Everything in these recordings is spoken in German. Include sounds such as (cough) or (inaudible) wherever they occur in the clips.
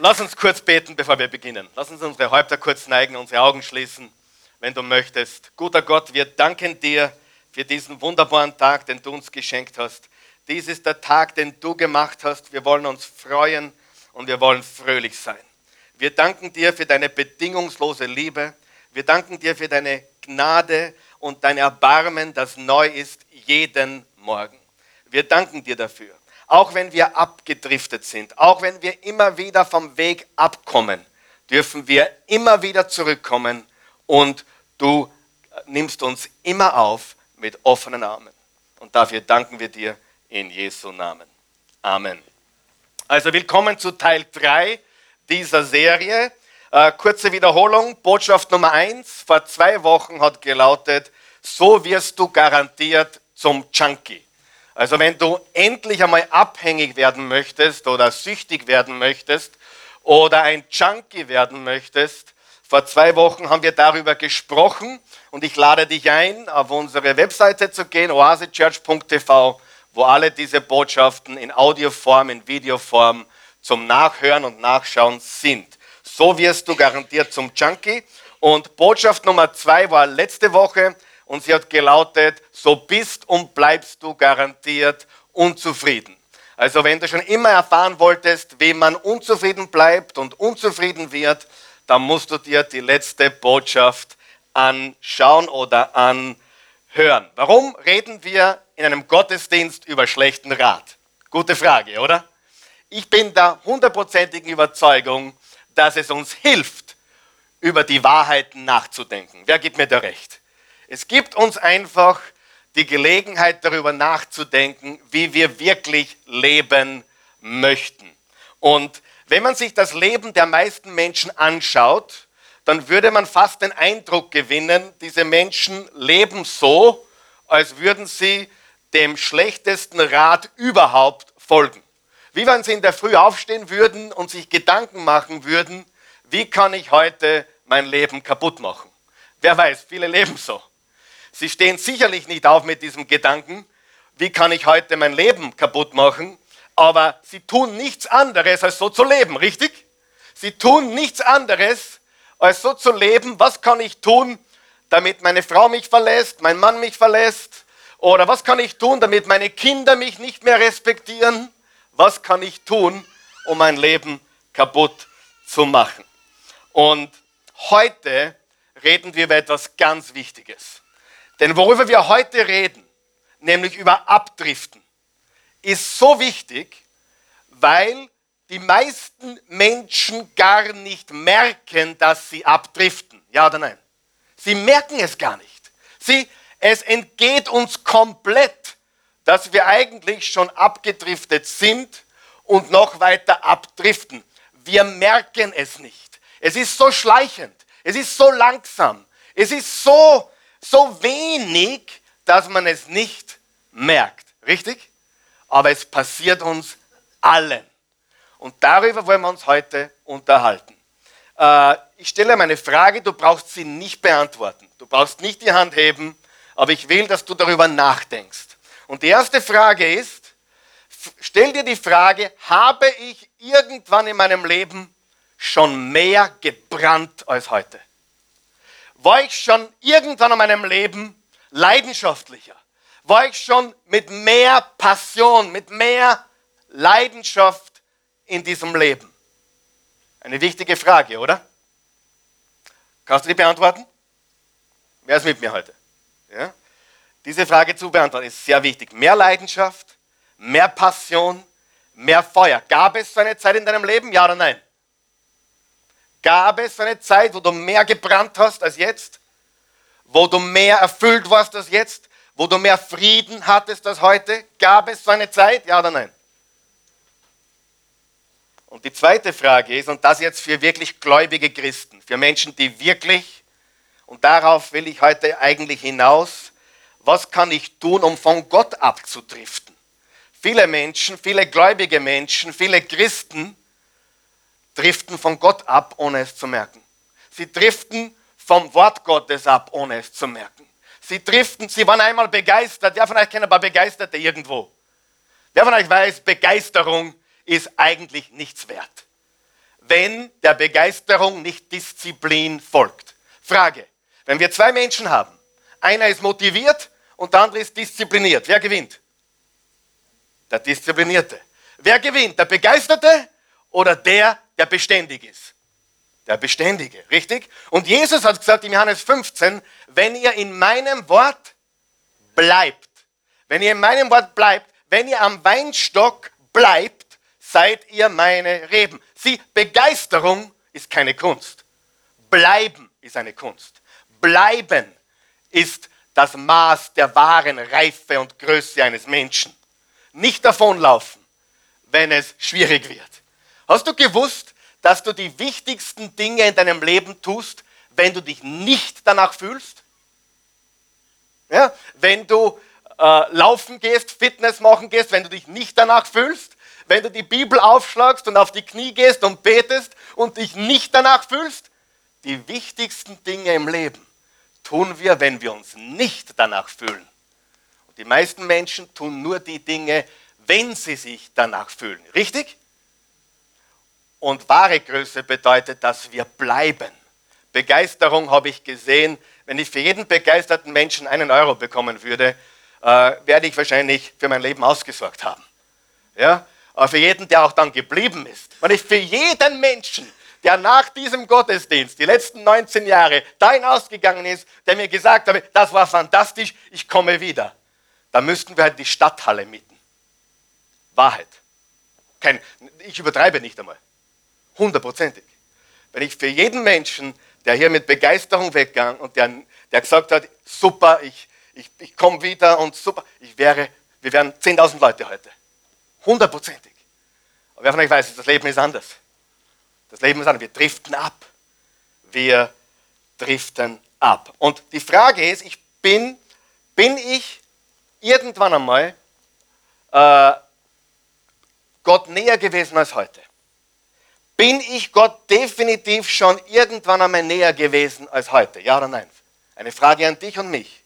Lass uns kurz beten, bevor wir beginnen. Lass uns unsere Häupter kurz neigen, unsere Augen schließen, wenn du möchtest. Guter Gott, wir danken dir für diesen wunderbaren Tag, den du uns geschenkt hast. Dies ist der Tag, den du gemacht hast. Wir wollen uns freuen und wir wollen fröhlich sein. Wir danken dir für deine bedingungslose Liebe. Wir danken dir für deine Gnade und dein Erbarmen, das neu ist jeden Morgen. Wir danken dir dafür. Auch wenn wir abgedriftet sind, auch wenn wir immer wieder vom Weg abkommen, dürfen wir immer wieder zurückkommen und du nimmst uns immer auf mit offenen Armen. Und dafür danken wir dir in Jesu Namen. Amen. Also willkommen zu Teil 3 dieser Serie. Äh, kurze Wiederholung, Botschaft Nummer 1 vor zwei Wochen hat gelautet, so wirst du garantiert zum Junkie. Also wenn du endlich einmal abhängig werden möchtest oder süchtig werden möchtest oder ein Junkie werden möchtest, vor zwei Wochen haben wir darüber gesprochen und ich lade dich ein, auf unsere Webseite zu gehen, oasechurch.tv, wo alle diese Botschaften in Audioform, in Videoform zum Nachhören und Nachschauen sind. So wirst du garantiert zum Junkie. Und Botschaft Nummer zwei war letzte Woche und sie hat gelautet, so bist und bleibst du garantiert unzufrieden. Also wenn du schon immer erfahren wolltest, wie man unzufrieden bleibt und unzufrieden wird, dann musst du dir die letzte Botschaft anschauen oder anhören. Warum reden wir in einem Gottesdienst über schlechten Rat? Gute Frage, oder? Ich bin der hundertprozentigen Überzeugung, dass es uns hilft, über die Wahrheiten nachzudenken. Wer gibt mir da recht? Es gibt uns einfach die Gelegenheit darüber nachzudenken, wie wir wirklich leben möchten. Und wenn man sich das Leben der meisten Menschen anschaut, dann würde man fast den Eindruck gewinnen, diese Menschen leben so, als würden sie dem schlechtesten Rat überhaupt folgen. Wie wenn sie in der Früh aufstehen würden und sich Gedanken machen würden, wie kann ich heute mein Leben kaputt machen? Wer weiß, viele leben so. Sie stehen sicherlich nicht auf mit diesem Gedanken, wie kann ich heute mein Leben kaputt machen, aber sie tun nichts anderes, als so zu leben, richtig? Sie tun nichts anderes, als so zu leben, was kann ich tun, damit meine Frau mich verlässt, mein Mann mich verlässt, oder was kann ich tun, damit meine Kinder mich nicht mehr respektieren, was kann ich tun, um mein Leben kaputt zu machen. Und heute reden wir über etwas ganz Wichtiges. Denn worüber wir heute reden, nämlich über Abdriften, ist so wichtig, weil die meisten Menschen gar nicht merken, dass sie abdriften. Ja oder nein? Sie merken es gar nicht. Sie, es entgeht uns komplett, dass wir eigentlich schon abgedriftet sind und noch weiter abdriften. Wir merken es nicht. Es ist so schleichend. Es ist so langsam. Es ist so so wenig, dass man es nicht merkt. Richtig? Aber es passiert uns allen. Und darüber wollen wir uns heute unterhalten. Äh, ich stelle meine Frage, du brauchst sie nicht beantworten. Du brauchst nicht die Hand heben, aber ich will, dass du darüber nachdenkst. Und die erste Frage ist, stell dir die Frage, habe ich irgendwann in meinem Leben schon mehr gebrannt als heute? War ich schon irgendwann in meinem Leben leidenschaftlicher? War ich schon mit mehr Passion, mit mehr Leidenschaft in diesem Leben? Eine wichtige Frage, oder? Kannst du die beantworten? Wer ist mit mir heute? Ja? Diese Frage zu beantworten ist sehr wichtig. Mehr Leidenschaft, mehr Passion, mehr Feuer. Gab es so eine Zeit in deinem Leben? Ja oder nein? Gab es eine Zeit, wo du mehr gebrannt hast als jetzt? Wo du mehr erfüllt warst als jetzt? Wo du mehr Frieden hattest als heute? Gab es so eine Zeit? Ja oder nein? Und die zweite Frage ist, und das jetzt für wirklich gläubige Christen, für Menschen, die wirklich, und darauf will ich heute eigentlich hinaus, was kann ich tun, um von Gott abzudriften? Viele Menschen, viele gläubige Menschen, viele Christen driften von Gott ab, ohne es zu merken. Sie driften vom Wort Gottes ab, ohne es zu merken. Sie driften, sie waren einmal begeistert. Wer von euch kennt ein paar Begeisterte irgendwo? Wer von euch weiß, Begeisterung ist eigentlich nichts wert. wenn der Begeisterung nicht Disziplin folgt. Frage, wenn wir zwei Menschen haben, einer ist motiviert und der andere ist diszipliniert, wer gewinnt? Der Disziplinierte. Wer gewinnt? Der Begeisterte oder der, der beständig ist? Der Beständige, richtig? Und Jesus hat gesagt in Johannes 15, wenn ihr in meinem Wort bleibt, wenn ihr in meinem Wort bleibt, wenn ihr am Weinstock bleibt, seid ihr meine Reben. Sieh, Begeisterung ist keine Kunst. Bleiben ist eine Kunst. Bleiben ist das Maß der wahren Reife und Größe eines Menschen. Nicht davonlaufen, wenn es schwierig wird. Hast du gewusst, dass du die wichtigsten Dinge in deinem Leben tust, wenn du dich nicht danach fühlst? Ja? Wenn du äh, laufen gehst, Fitness machen gehst, wenn du dich nicht danach fühlst? Wenn du die Bibel aufschlagst und auf die Knie gehst und betest und dich nicht danach fühlst? Die wichtigsten Dinge im Leben tun wir, wenn wir uns nicht danach fühlen. Und die meisten Menschen tun nur die Dinge, wenn sie sich danach fühlen. Richtig? Und wahre Größe bedeutet, dass wir bleiben. Begeisterung habe ich gesehen. Wenn ich für jeden begeisterten Menschen einen Euro bekommen würde, äh, werde ich wahrscheinlich für mein Leben ausgesorgt haben. Ja? Aber für jeden, der auch dann geblieben ist. Wenn ich für jeden Menschen, der nach diesem Gottesdienst die letzten 19 Jahre da hinausgegangen ist, der mir gesagt hat, das war fantastisch, ich komme wieder, dann müssten wir halt die Stadthalle mieten. Wahrheit. Kein, ich übertreibe nicht einmal. Hundertprozentig. Wenn ich für jeden Menschen, der hier mit Begeisterung weggegangen und der, der gesagt hat, super, ich, ich, ich komme wieder und super, ich wäre, wir wären 10.000 Leute heute. Hundertprozentig. Aber wer von euch weiß, das Leben ist anders. Das Leben ist anders. Wir driften ab. Wir driften ab. Und die Frage ist, ich bin, bin ich irgendwann einmal äh, Gott näher gewesen als heute? Bin ich Gott definitiv schon irgendwann einmal näher gewesen als heute? Ja oder nein? Eine Frage an dich und mich.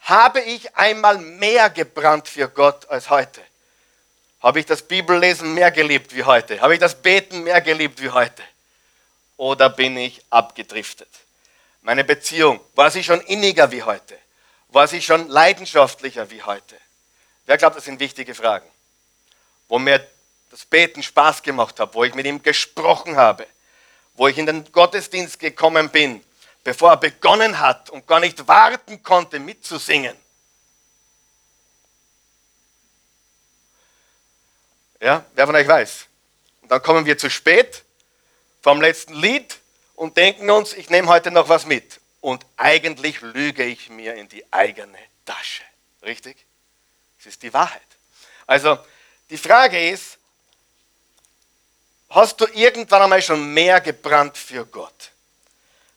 Habe ich einmal mehr gebrannt für Gott als heute? Habe ich das Bibellesen mehr geliebt wie heute? Habe ich das Beten mehr geliebt wie heute? Oder bin ich abgedriftet? Meine Beziehung, war sie schon inniger wie heute? War sie schon leidenschaftlicher wie heute? Wer glaubt, das sind wichtige Fragen? Wo mir das Beten Spaß gemacht hat, wo ich mit ihm gesprochen habe, wo ich in den Gottesdienst gekommen bin, bevor er begonnen hat und gar nicht warten konnte, mitzusingen. Ja, wer von euch weiß? Und dann kommen wir zu spät vom letzten Lied und denken uns, ich nehme heute noch was mit. Und eigentlich lüge ich mir in die eigene Tasche. Richtig? Das ist die Wahrheit. Also die Frage ist, Hast du irgendwann einmal schon mehr gebrannt für Gott?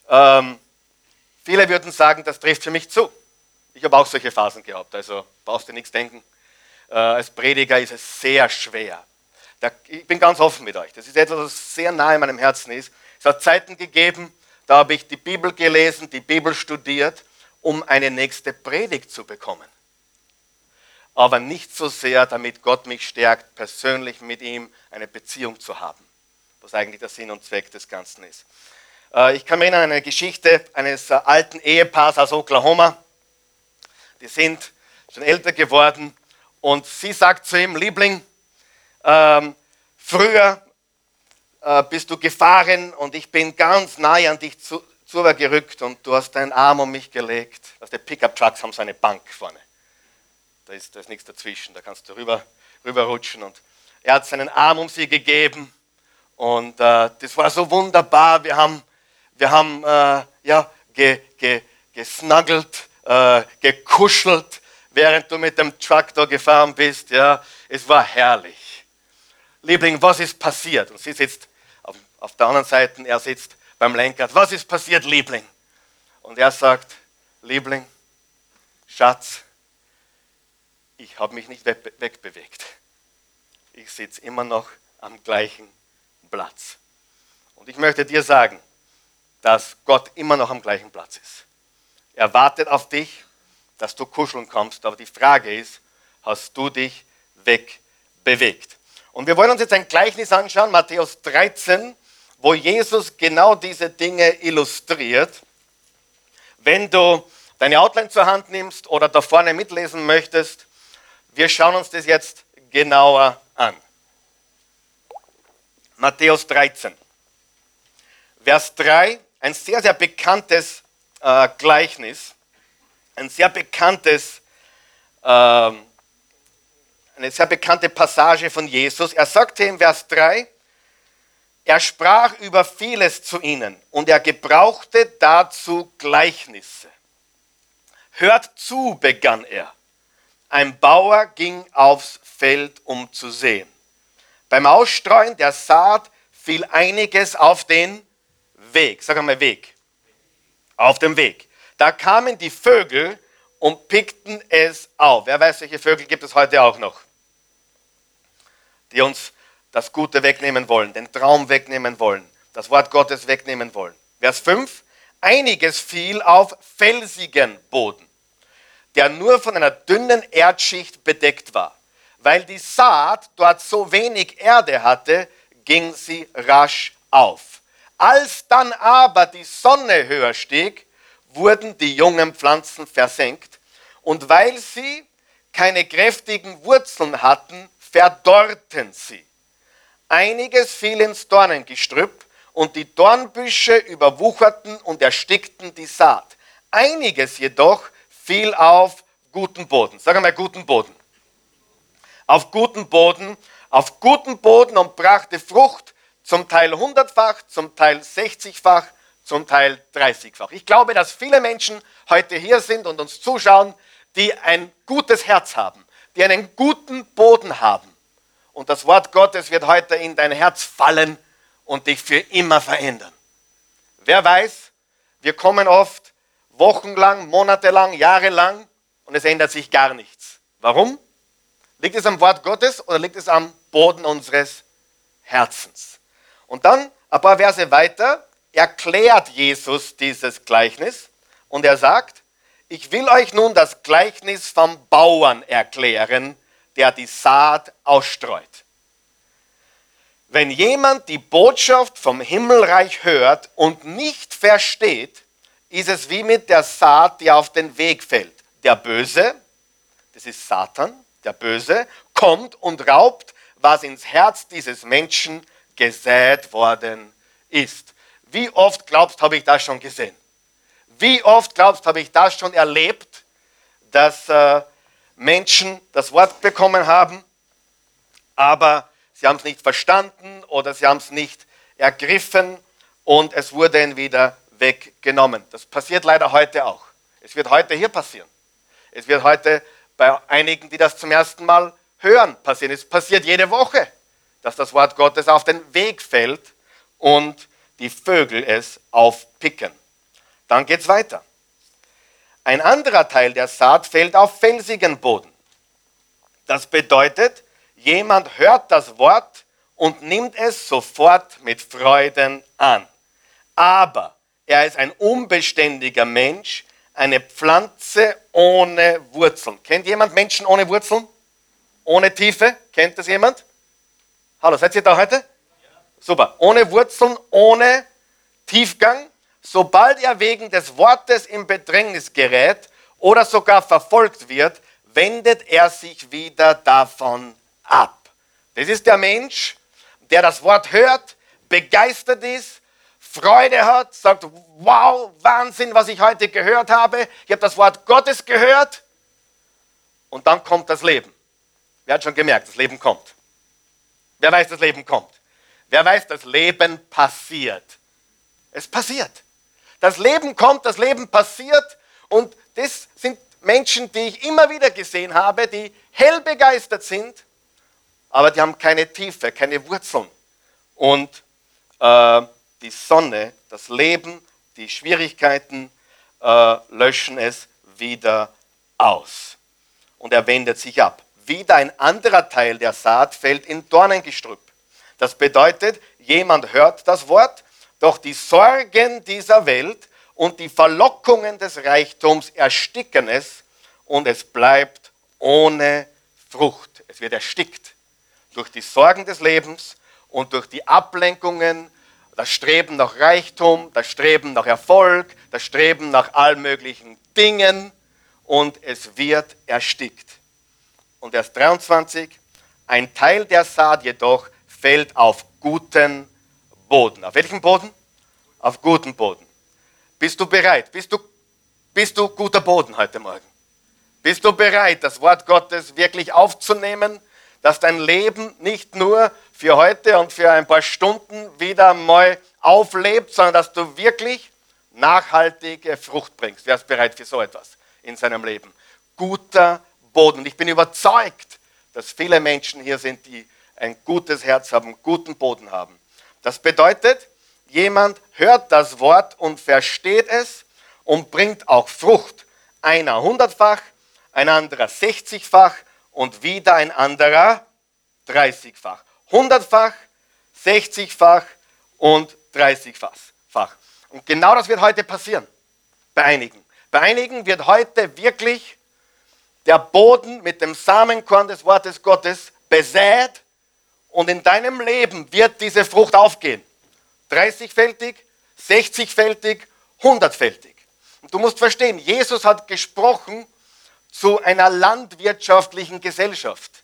Ähm, viele würden sagen, das trifft für mich zu. Ich habe auch solche Phasen gehabt, also brauchst du nichts denken. Äh, als Prediger ist es sehr schwer. Da, ich bin ganz offen mit euch. Das ist etwas, was sehr nahe in meinem Herzen ist. Es hat Zeiten gegeben, da habe ich die Bibel gelesen, die Bibel studiert, um eine nächste Predigt zu bekommen aber nicht so sehr, damit Gott mich stärkt, persönlich mit ihm eine Beziehung zu haben, was eigentlich der Sinn und Zweck des Ganzen ist. Äh, ich kann mich erinnern an eine Geschichte eines äh, alten Ehepaars aus Oklahoma. Die sind schon älter geworden und sie sagt zu ihm, Liebling, ähm, früher äh, bist du gefahren und ich bin ganz nahe an dich zu, zu gerückt und du hast deinen Arm um mich gelegt. Also die Pickup-Trucks haben so eine Bank vorne. Da ist, da ist nichts dazwischen, da kannst du rüber, rüber rutschen. Und er hat seinen Arm um sie gegeben und äh, das war so wunderbar. Wir haben, wir haben äh, ja, ge, ge, gesnuggelt, äh, gekuschelt, während du mit dem Traktor gefahren bist. Ja, es war herrlich. Liebling, was ist passiert? Und sie sitzt auf, auf der anderen Seite, er sitzt beim Lenkrad. Was ist passiert, Liebling? Und er sagt, Liebling, Schatz, ich habe mich nicht wegbewegt. Ich sitze immer noch am gleichen Platz. Und ich möchte dir sagen, dass Gott immer noch am gleichen Platz ist. Er wartet auf dich, dass du kuscheln kommst. Aber die Frage ist, hast du dich wegbewegt? Und wir wollen uns jetzt ein Gleichnis anschauen, Matthäus 13. wo Jesus genau diese Dinge illustriert. Wenn du deine Outline zur Hand nimmst oder da vorne mitlesen möchtest, wir schauen uns das jetzt genauer an. Matthäus 13, Vers 3, ein sehr, sehr bekanntes äh, Gleichnis, ein sehr bekanntes, äh, eine sehr bekannte Passage von Jesus. Er sagte im Vers 3, er sprach über vieles zu ihnen und er gebrauchte dazu Gleichnisse. Hört zu, begann er. Ein Bauer ging aufs Feld, um zu sehen. Beim Ausstreuen der Saat fiel einiges auf den Weg. Sag einmal Weg. Auf dem Weg. Da kamen die Vögel und pickten es auf. Wer weiß, welche Vögel gibt es heute auch noch, die uns das Gute wegnehmen wollen, den Traum wegnehmen wollen, das Wort Gottes wegnehmen wollen. Vers 5. Einiges fiel auf felsigen Boden, der nur von einer dünnen Erdschicht bedeckt war. Weil die Saat dort so wenig Erde hatte, ging sie rasch auf. Als dann aber die Sonne höher stieg, wurden die jungen Pflanzen versenkt und weil sie keine kräftigen Wurzeln hatten, verdorrten sie. Einiges fiel ins Dornengestrüpp und die Dornbüsche überwucherten und erstickten die Saat. Einiges jedoch fiel auf guten Boden. Sag einmal guten Boden auf guten Boden, auf guten Boden und brachte Frucht, zum Teil hundertfach, zum Teil sechzigfach, zum Teil dreißigfach. Ich glaube, dass viele Menschen heute hier sind und uns zuschauen, die ein gutes Herz haben, die einen guten Boden haben. Und das Wort Gottes wird heute in dein Herz fallen und dich für immer verändern. Wer weiß, wir kommen oft wochenlang, monatelang, jahrelang und es ändert sich gar nichts. Warum? Liegt es am Wort Gottes oder liegt es am Boden unseres Herzens? Und dann ein paar Verse weiter erklärt Jesus dieses Gleichnis und er sagt, ich will euch nun das Gleichnis vom Bauern erklären, der die Saat ausstreut. Wenn jemand die Botschaft vom Himmelreich hört und nicht versteht, ist es wie mit der Saat, die auf den Weg fällt. Der Böse, das ist Satan, der Böse, kommt und raubt, was ins Herz dieses Menschen gesät worden ist. Wie oft glaubst, habe ich das schon gesehen? Wie oft glaubst, habe ich das schon erlebt, dass äh, Menschen das Wort bekommen haben, aber sie haben es nicht verstanden oder sie haben es nicht ergriffen und es wurde ihnen wieder weggenommen. Das passiert leider heute auch. Es wird heute hier passieren. Es wird heute bei einigen, die das zum ersten Mal hören, passieren. Es passiert jede Woche, dass das Wort Gottes auf den Weg fällt und die Vögel es aufpicken. Dann geht es weiter. Ein anderer Teil der Saat fällt auf felsigen Boden. Das bedeutet, jemand hört das Wort und nimmt es sofort mit Freuden an. Aber er ist ein unbeständiger Mensch, eine Pflanze ohne Wurzeln. Kennt jemand Menschen ohne Wurzeln? Ohne Tiefe? Kennt das jemand? Hallo, seid ihr da heute? Ja. Super. Ohne Wurzeln, ohne Tiefgang. Sobald er wegen des Wortes in Bedrängnis gerät oder sogar verfolgt wird, wendet er sich wieder davon ab. Das ist der Mensch, der das Wort hört, begeistert ist, Freude hat, sagt, wow, Wahnsinn, was ich heute gehört habe. Ich habe das Wort Gottes gehört. Und dann kommt das Leben. Wer hat schon gemerkt, das Leben kommt? Wer weiß, das Leben kommt? Wer weiß, das Leben passiert? Es passiert. Das Leben kommt, das Leben passiert. Und das sind Menschen, die ich immer wieder gesehen habe, die hell begeistert sind, aber die haben keine Tiefe, keine Wurzeln. Und äh, die Sonne, das Leben, die Schwierigkeiten äh, löschen es wieder aus. Und er wendet sich ab. Wieder ein anderer Teil der Saat fällt in Dornengestrüpp. Das bedeutet, jemand hört das Wort, doch die Sorgen dieser Welt und die Verlockungen des Reichtums ersticken es und es bleibt ohne Frucht. Es wird erstickt durch die Sorgen des Lebens und durch die Ablenkungen das Streben nach Reichtum, das Streben nach Erfolg, das Streben nach allen möglichen Dingen und es wird erstickt. Und Vers 23, ein Teil der Saat jedoch fällt auf guten Boden. Auf welchem Boden? Auf guten Boden. Bist du bereit? Bist du, bist du guter Boden heute Morgen? Bist du bereit, das Wort Gottes wirklich aufzunehmen, dass dein Leben nicht nur für heute und für ein paar Stunden wieder mal auflebt, sondern dass du wirklich nachhaltige Frucht bringst. Wer ist bereit für so etwas in seinem Leben? Guter Boden. Und ich bin überzeugt, dass viele Menschen hier sind, die ein gutes Herz haben, guten Boden haben. Das bedeutet, jemand hört das Wort und versteht es und bringt auch Frucht. Einer hundertfach, ein anderer sechzigfach und wieder ein anderer dreißigfach. Hundertfach, sechzigfach und dreißigfach. Und genau das wird heute passieren bei einigen. Bei einigen wird heute wirklich der Boden mit dem Samenkorn des Wortes Gottes besät und in deinem Leben wird diese Frucht aufgehen. 30-fältig, 60-fältig, 100-fältig. Und du musst verstehen, Jesus hat gesprochen zu einer landwirtschaftlichen Gesellschaft,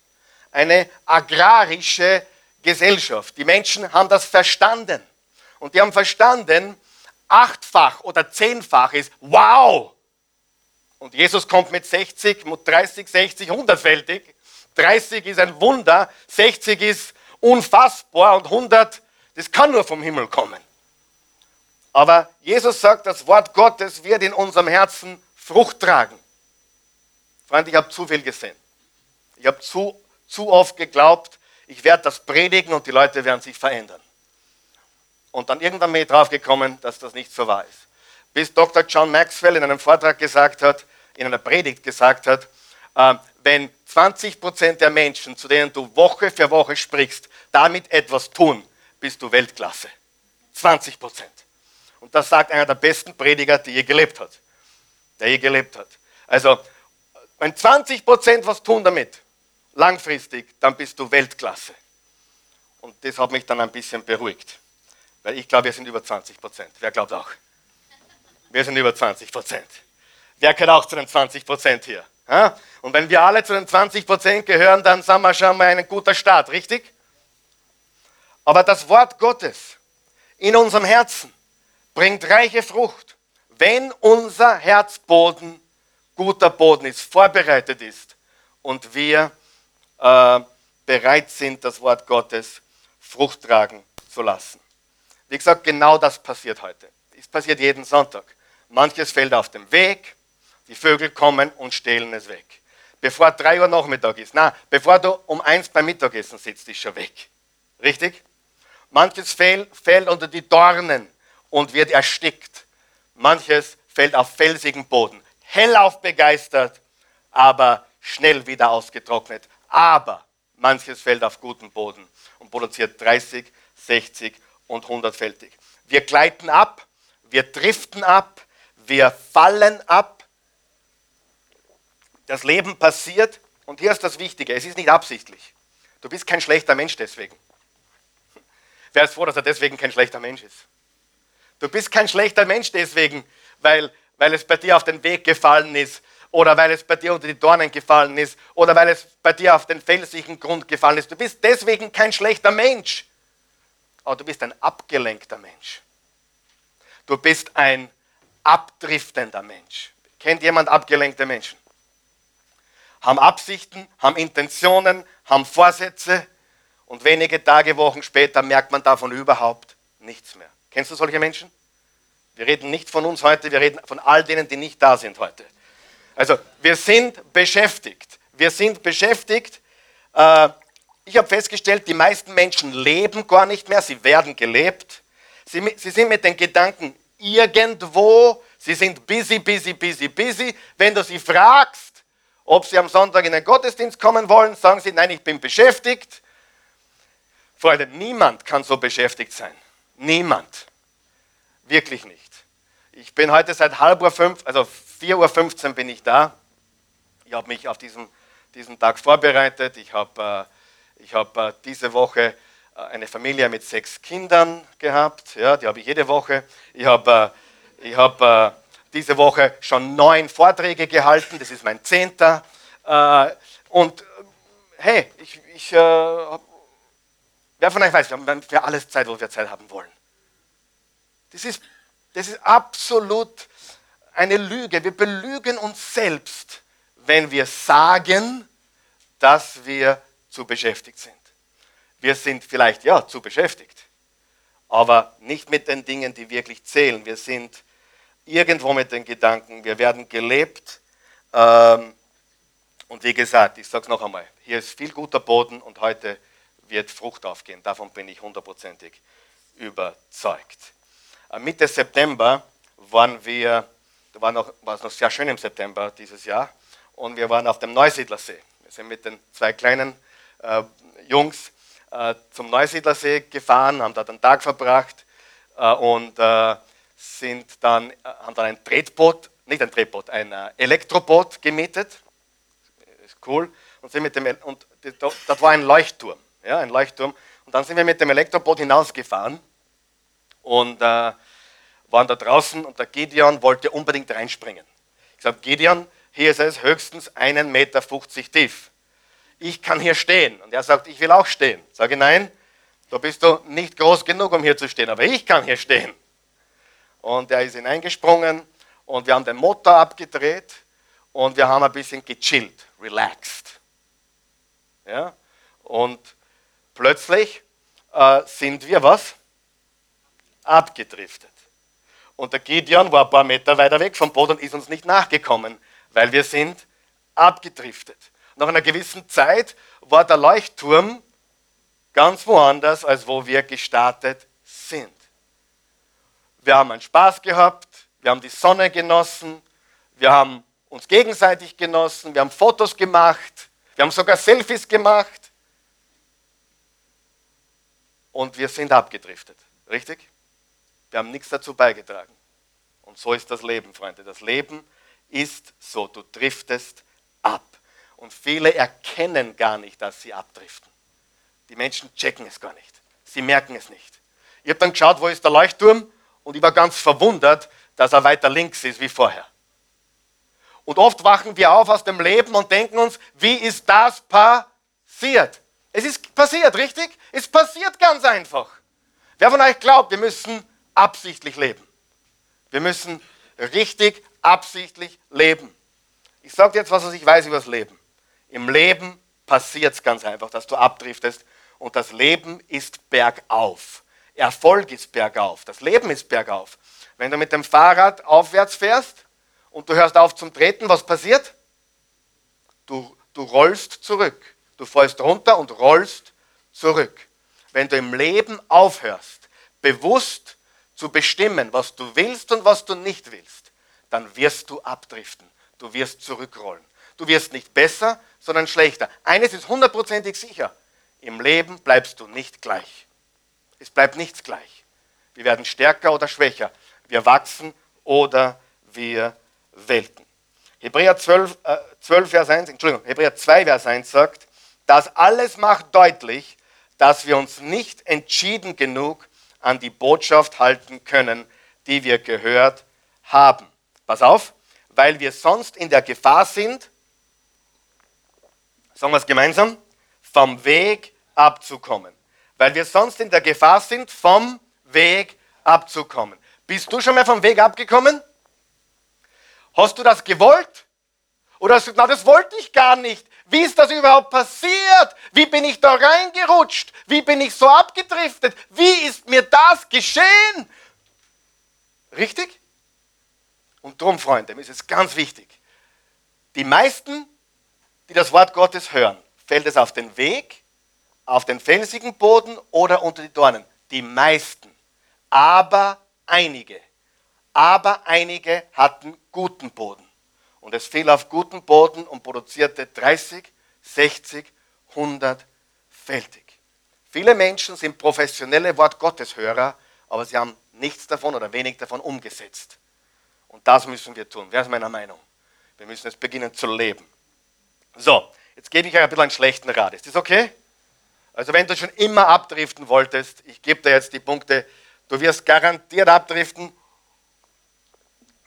eine agrarische Gesellschaft. Die Menschen haben das verstanden. Und die haben verstanden, achtfach oder zehnfach ist wow. Und Jesus kommt mit 60, mit 30, 60, 100-fältig. 30 ist ein Wunder, 60 ist unfassbar und 100, das kann nur vom Himmel kommen. Aber Jesus sagt, das Wort Gottes wird in unserem Herzen Frucht tragen. Freund, ich habe zu viel gesehen. Ich habe zu, zu oft geglaubt, ich werde das predigen und die Leute werden sich verändern. Und dann irgendwann bin ich drauf gekommen, dass das nicht so wahr ist. Bis Dr. John Maxwell in einem Vortrag gesagt hat, in einer Predigt gesagt hat, äh, wenn 20 Prozent der Menschen, zu denen du Woche für Woche sprichst, damit etwas tun, bist du Weltklasse. 20 Prozent. Und das sagt einer der besten Prediger, der je gelebt hat. Der je gelebt hat. Also, wenn 20 Prozent was tun damit, langfristig, dann bist du Weltklasse. Und das hat mich dann ein bisschen beruhigt. Weil ich glaube, wir sind über 20 Prozent. Wer glaubt auch? Wir sind über 20 Prozent. Wer gehört auch zu den 20 Prozent hier? Und wenn wir alle zu den 20 Prozent gehören, dann sind wir schon mal ein guter Start, richtig? Aber das Wort Gottes in unserem Herzen bringt reiche Frucht, wenn unser Herzboden guter Boden ist, vorbereitet ist und wir äh, bereit sind, das Wort Gottes Frucht tragen zu lassen. Wie gesagt, genau das passiert heute. Es passiert jeden Sonntag. Manches fällt auf dem Weg, die Vögel kommen und stehlen es weg. Bevor 3 Uhr Nachmittag ist, na, bevor du um 1 beim Mittagessen sitzt, ist schon weg. Richtig? Manches fällt, fällt unter die Dornen und wird erstickt. Manches fällt auf felsigen Boden. Hellauf begeistert, aber schnell wieder ausgetrocknet. Aber manches fällt auf guten Boden und produziert 30, 60 und 100-fältig. Wir gleiten ab, wir driften ab, wir fallen ab das Leben passiert und hier ist das Wichtige, es ist nicht absichtlich. Du bist kein schlechter Mensch deswegen. Wer ist froh, dass er deswegen kein schlechter Mensch ist? Du bist kein schlechter Mensch deswegen, weil, weil es bei dir auf den Weg gefallen ist oder weil es bei dir unter die Dornen gefallen ist oder weil es bei dir auf den felsigen Grund gefallen ist. Du bist deswegen kein schlechter Mensch, aber du bist ein abgelenkter Mensch. Du bist ein abdriftender Mensch. Kennt jemand abgelenkte Menschen? haben Absichten, haben Intentionen, haben Vorsätze und wenige Tage, Wochen später merkt man davon überhaupt nichts mehr. Kennst du solche Menschen? Wir reden nicht von uns heute, wir reden von all denen, die nicht da sind heute. Also wir sind beschäftigt. Wir sind beschäftigt. Äh, ich habe festgestellt, die meisten Menschen leben gar nicht mehr, sie werden gelebt. Sie, sie sind mit den Gedanken irgendwo, sie sind busy, busy, busy, busy. Wenn du sie fragst, ob Sie am Sonntag in den Gottesdienst kommen wollen, sagen Sie, nein, ich bin beschäftigt. Freunde, niemand kann so beschäftigt sein. Niemand. Wirklich nicht. Ich bin heute seit halb Uhr fünf, also 4.15 Uhr bin ich da. Ich habe mich auf diesen, diesen Tag vorbereitet. Ich habe äh, ich hab, äh, diese Woche äh, eine Familie mit sechs Kindern gehabt. Ja, die habe ich jede Woche. Ich habe ich hab, diese Woche schon neun Vorträge gehalten. Das ist mein zehnter. Und hey, ich, ich wer von euch weiß, wir haben für alles Zeit, wo wir Zeit haben wollen. Das ist, das ist absolut eine Lüge. Wir belügen uns selbst, wenn wir sagen, dass wir zu beschäftigt sind. Wir sind vielleicht ja zu beschäftigt, aber nicht mit den Dingen, die wirklich zählen. Wir sind irgendwo mit den Gedanken, wir werden gelebt. Ähm, und wie gesagt, ich sage es noch einmal, hier ist viel guter Boden und heute wird Frucht aufgehen. Davon bin ich hundertprozentig überzeugt. Äh, Mitte September waren wir, da war, noch, war es noch sehr schön im September dieses Jahr, und wir waren auf dem Neusiedlersee. Wir sind mit den zwei kleinen äh, Jungs äh, zum Neusiedlersee gefahren, haben dort einen Tag verbracht äh, und äh, sind dann, äh, haben dann ein Tretboot, nicht ein Tretboot, ein Elektroboot gemietet. Ist cool. Und, sind mit dem, und dort war ein Leuchtturm. Ja, ein Leuchtturm. Und dann sind wir mit dem Elektroboot hinausgefahren und äh, waren da draußen und der Gideon wollte unbedingt reinspringen. Ich sage, Gideon, hier ist es höchstens 1,50 Meter tief. Ich kann hier stehen. Und er sagt, ich will auch stehen. Sage, nein, da bist du nicht groß genug, um hier zu stehen, aber ich kann hier stehen. Und er ist hineingesprungen und wir haben den Motor abgedreht und wir haben ein bisschen gechillt, relaxed. Ja? Und plötzlich äh, sind wir was? Abgedriftet. Und der Gideon war ein paar Meter weiter weg vom Boot und ist uns nicht nachgekommen, weil wir sind abgedriftet. Nach einer gewissen Zeit war der Leuchtturm ganz woanders, als wo wir gestartet sind. Wir haben einen Spaß gehabt, wir haben die Sonne genossen, wir haben uns gegenseitig genossen, wir haben Fotos gemacht, wir haben sogar Selfies gemacht und wir sind abgedriftet. Richtig? Wir haben nichts dazu beigetragen. Und so ist das Leben, Freunde. Das Leben ist so, du driftest ab. Und viele erkennen gar nicht, dass sie abdriften. Die Menschen checken es gar nicht. Sie merken es nicht. Ich habe dann geschaut, wo ist der Leuchtturm und ich war ganz verwundert, dass er weiter links ist wie vorher. Und oft wachen wir auf aus dem Leben und denken uns, wie ist das passiert? Es ist passiert, richtig? Es passiert ganz einfach. Wer von euch glaubt, wir müssen absichtlich leben? Wir müssen richtig absichtlich leben. Ich sage jetzt was, was ich weiß über das Leben. Im Leben passiert es ganz einfach, dass du abdriftest und das Leben ist bergauf. Erfolg ist bergauf. Das Leben ist bergauf. Wenn du mit dem Fahrrad aufwärts fährst und du hörst auf zum Treten, was passiert? Du, du rollst zurück. Du fällst runter und rollst zurück. Wenn du im Leben aufhörst, bewusst zu bestimmen, was du willst und was du nicht willst, dann wirst du abdriften. Du wirst zurückrollen. Du wirst nicht besser, sondern schlechter. Eines ist hundertprozentig sicher. Im Leben bleibst du nicht gleich. Es bleibt nichts gleich. Wir werden stärker oder schwächer. Wir wachsen oder wir welten. Hebräer 12, äh, 12 Vers 1, Entschuldigung, Hebräer 2, Vers 1 sagt, das alles macht deutlich, dass wir uns nicht entschieden genug an die Botschaft halten können, die wir gehört haben. Pass auf, weil wir sonst in der Gefahr sind, sagen wir es gemeinsam, vom Weg abzukommen. Weil wir sonst in der Gefahr sind, vom Weg abzukommen. Bist du schon mal vom Weg abgekommen? Hast du das gewollt? Oder hast du gesagt, na, das wollte ich gar nicht. Wie ist das überhaupt passiert? Wie bin ich da reingerutscht? Wie bin ich so abgedriftet? Wie ist mir das geschehen? Richtig? Und darum, Freunde, ist es ganz wichtig. Die meisten die das Wort Gottes hören, fällt es auf den Weg, auf den felsigen Boden oder unter die Dornen? Die meisten. Aber einige. Aber einige hatten guten Boden. Und es fiel auf guten Boden und produzierte 30, 60, 100 fältig. Viele Menschen sind professionelle Wort Gottes Hörer, aber sie haben nichts davon oder wenig davon umgesetzt. Und das müssen wir tun. Wer ist meiner Meinung? Wir müssen jetzt beginnen zu leben. So, jetzt gebe ich euch ein bisschen einen schlechten Rat. Ist das okay? Also wenn du schon immer abdriften wolltest, ich gebe dir jetzt die Punkte, du wirst garantiert abdriften,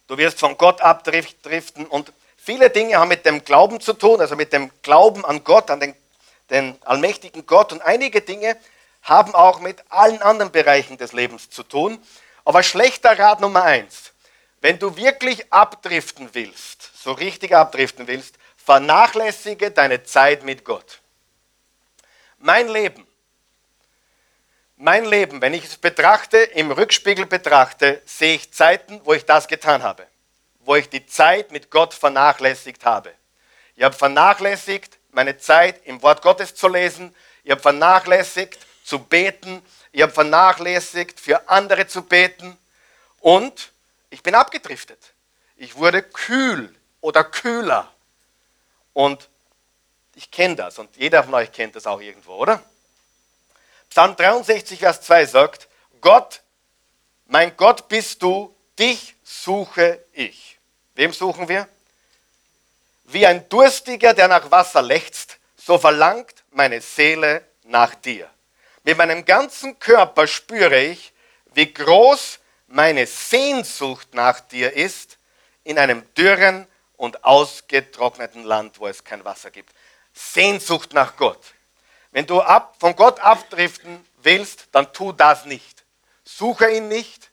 du wirst von Gott abdriften und viele Dinge haben mit dem Glauben zu tun, also mit dem Glauben an Gott, an den, den allmächtigen Gott und einige Dinge haben auch mit allen anderen Bereichen des Lebens zu tun. Aber schlechter Rat Nummer eins, wenn du wirklich abdriften willst, so richtig abdriften willst, vernachlässige deine Zeit mit Gott. Mein Leben, mein Leben, wenn ich es betrachte, im Rückspiegel betrachte, sehe ich Zeiten, wo ich das getan habe, wo ich die Zeit mit Gott vernachlässigt habe. Ich habe vernachlässigt, meine Zeit im Wort Gottes zu lesen. Ich habe vernachlässigt, zu beten. Ich habe vernachlässigt, für andere zu beten. Und ich bin abgedriftet. Ich wurde kühl oder kühler. Und ich kenne das und jeder von euch kennt das auch irgendwo, oder? Psalm 63, Vers 2 sagt, Gott, mein Gott bist du, dich suche ich. Wem suchen wir? Wie ein Durstiger, der nach Wasser lechzt, so verlangt meine Seele nach dir. Mit meinem ganzen Körper spüre ich, wie groß meine Sehnsucht nach dir ist in einem dürren und ausgetrockneten Land, wo es kein Wasser gibt. Sehnsucht nach Gott. Wenn du ab, von Gott abdriften willst, dann tu das nicht. Suche ihn nicht,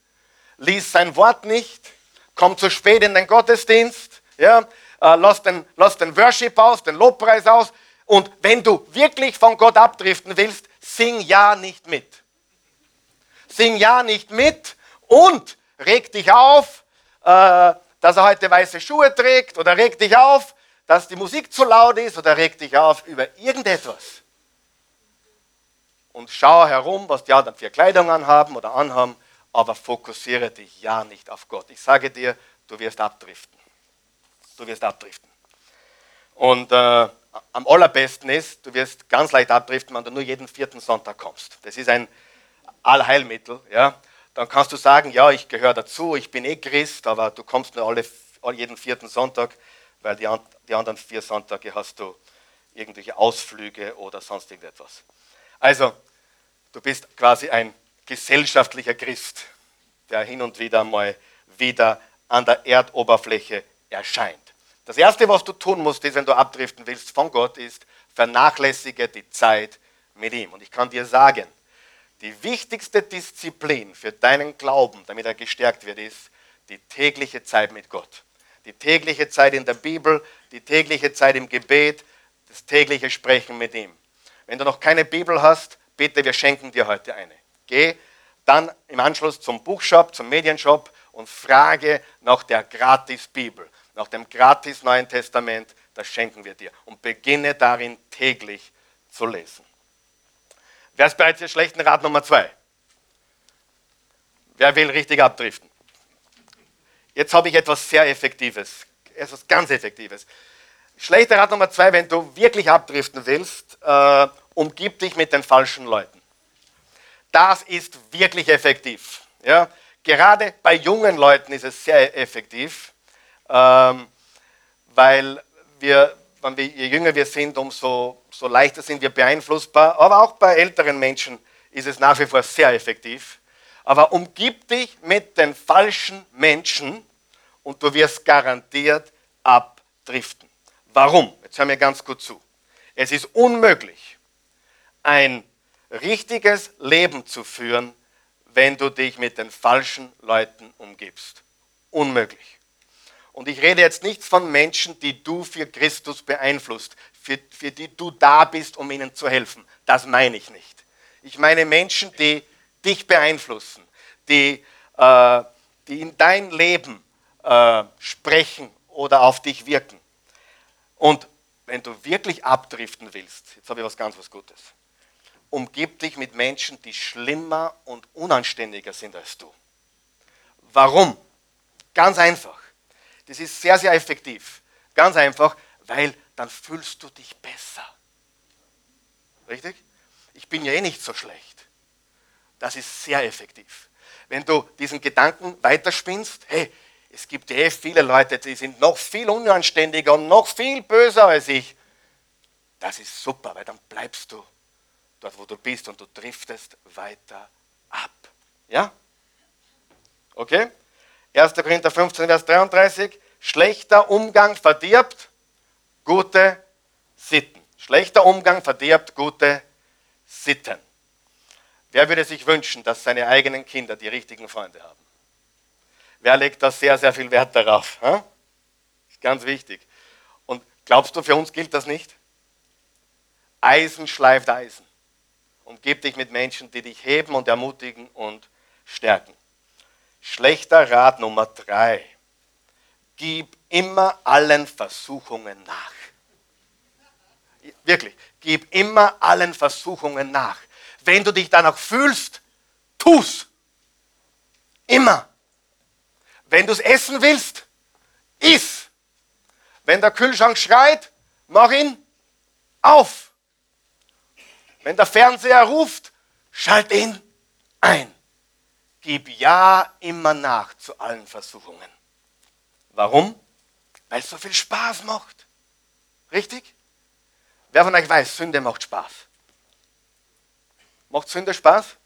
lies sein Wort nicht, komm zu spät in den Gottesdienst, ja, äh, lass, den, lass den Worship aus, den Lobpreis aus. Und wenn du wirklich von Gott abdriften willst, sing ja nicht mit. Sing ja nicht mit und reg dich auf, äh, dass er heute weiße Schuhe trägt oder reg dich auf, dass die Musik zu laut ist oder reg dich auf über irgendetwas. Und schau herum, was die anderen für Kleidung anhaben oder anhaben, aber fokussiere dich ja nicht auf Gott. Ich sage dir, du wirst abdriften. Du wirst abdriften. Und äh, am allerbesten ist, du wirst ganz leicht abdriften, wenn du nur jeden vierten Sonntag kommst. Das ist ein Allheilmittel. Ja? Dann kannst du sagen, ja, ich gehöre dazu, ich bin eh Christ, aber du kommst nur alle, jeden vierten Sonntag, weil die, die anderen vier Sonntage hast du irgendwelche Ausflüge oder sonst irgendetwas. Also, du bist quasi ein gesellschaftlicher Christ, der hin und wieder mal wieder an der Erdoberfläche erscheint. Das Erste, was du tun musst, ist, wenn du abdriften willst von Gott, ist, vernachlässige die Zeit mit ihm. Und ich kann dir sagen, die wichtigste Disziplin für deinen Glauben, damit er gestärkt wird, ist die tägliche Zeit mit Gott. Die tägliche Zeit in der Bibel, die tägliche Zeit im Gebet, das tägliche Sprechen mit ihm. Wenn du noch keine Bibel hast, bitte, wir schenken dir heute eine. Geh dann im Anschluss zum Buchshop, zum Medienshop und frage nach der Gratis-Bibel nach dem gratis Neuen Testament, das schenken wir dir. Und beginne darin täglich zu lesen. Wer ist bereits für schlechten Rat Nummer zwei? Wer will richtig abdriften? Jetzt habe ich etwas sehr Effektives, etwas ganz Effektives. Schlechter Rat Nummer zwei, wenn du wirklich abdriften willst, äh, umgib dich mit den falschen Leuten. Das ist wirklich effektiv. Ja? Gerade bei jungen Leuten ist es sehr effektiv ähm, weil wir, wir, je jünger wir sind, umso so leichter sind wir beeinflussbar. Aber auch bei älteren Menschen ist es nach wie vor sehr effektiv. Aber umgib dich mit den falschen Menschen und du wirst garantiert abdriften. Warum? Jetzt hör mir ganz gut zu. Es ist unmöglich, ein richtiges Leben zu führen, wenn du dich mit den falschen Leuten umgibst. Unmöglich. Und ich rede jetzt nicht von Menschen, die du für Christus beeinflusst, für, für die du da bist, um ihnen zu helfen. Das meine ich nicht. Ich meine Menschen, die dich beeinflussen, die, äh, die in dein Leben äh, sprechen oder auf dich wirken. Und wenn du wirklich abdriften willst, jetzt habe ich was ganz was Gutes, umgib dich mit Menschen, die schlimmer und unanständiger sind als du. Warum? Ganz einfach. Das ist sehr, sehr effektiv. Ganz einfach, weil dann fühlst du dich besser. Richtig? Ich bin ja eh nicht so schlecht. Das ist sehr effektiv. Wenn du diesen Gedanken weiterspinnst, hey, es gibt eh viele Leute, die sind noch viel unanständiger und noch viel böser als ich. Das ist super, weil dann bleibst du, dort wo du bist und du driftest weiter ab. Ja? Okay? 1. Korinther 15, Vers 33. Schlechter Umgang verdirbt gute Sitten. Schlechter Umgang verdirbt gute Sitten. Wer würde sich wünschen, dass seine eigenen Kinder die richtigen Freunde haben? Wer legt da sehr, sehr viel Wert darauf? Ist ganz wichtig. Und glaubst du, für uns gilt das nicht? Eisen schleift Eisen. Umgib dich mit Menschen, die dich heben und ermutigen und stärken. Schlechter Rat Nummer drei. Gib immer allen Versuchungen nach. Wirklich, gib immer allen Versuchungen nach. Wenn du dich danach fühlst, tu's. Immer. Wenn du es essen willst, iss. Wenn der Kühlschrank schreit, mach ihn auf. Wenn der Fernseher ruft, schalt ihn ein. Gib ja immer nach zu allen Versuchungen. Warum? Weil es so viel Spaß macht. Richtig? Wer von euch weiß, Sünde macht Spaß? Macht Sünde Spaß?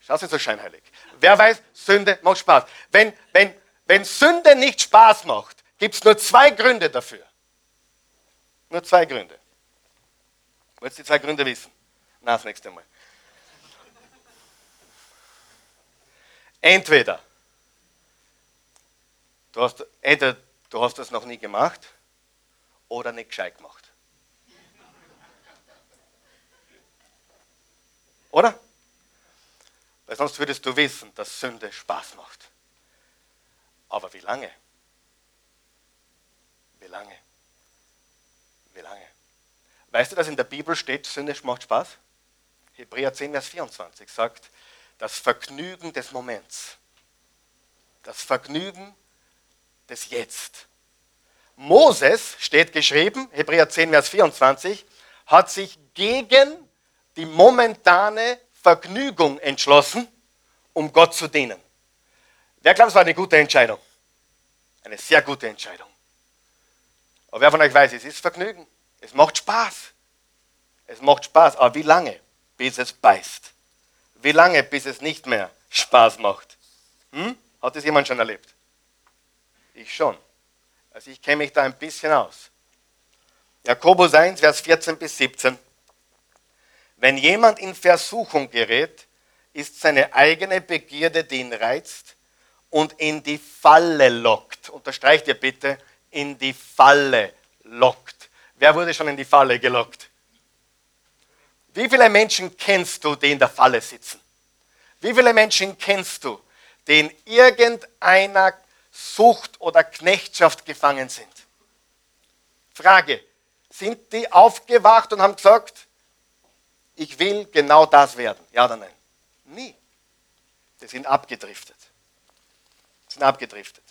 Schau nicht so scheinheilig. Wer weiß, Sünde macht Spaß. Wenn, wenn, wenn Sünde nicht Spaß macht, gibt es nur zwei Gründe dafür. Nur zwei Gründe. Wollt ihr die zwei Gründe wissen? Na, das nächste Mal. Entweder du hast, entweder du hast das noch nie gemacht oder nicht gescheit gemacht. Oder? Weil sonst würdest du wissen, dass Sünde Spaß macht. Aber wie lange? Wie lange? Wie lange? Weißt du, dass in der Bibel steht, Sünde macht Spaß? Hebräer 10, Vers 24 sagt, das Vergnügen des Moments. Das Vergnügen des Jetzt. Moses, steht geschrieben, Hebräer 10, Vers 24, hat sich gegen die momentane Vergnügung entschlossen, um Gott zu dienen. Wer glaubt, es war eine gute Entscheidung? Eine sehr gute Entscheidung. Aber wer von euch weiß, es ist Vergnügen. Es macht Spaß. Es macht Spaß. Aber wie lange, bis es beißt? Wie lange, bis es nicht mehr Spaß macht? Hm? Hat das jemand schon erlebt? Ich schon. Also ich kenne mich da ein bisschen aus. Jakobus 1, Vers 14 bis 17. Wenn jemand in Versuchung gerät, ist seine eigene Begierde, die ihn reizt und in die Falle lockt. Unterstreicht ihr bitte, in die Falle lockt. Wer wurde schon in die Falle gelockt? Wie viele Menschen kennst du, die in der Falle sitzen? Wie viele Menschen kennst du, die in irgendeiner Sucht oder Knechtschaft gefangen sind? Frage, sind die aufgewacht und haben gesagt, ich will genau das werden. Ja oder nein? Nie. Sie sind abgedriftet. Sie sind abgedriftet.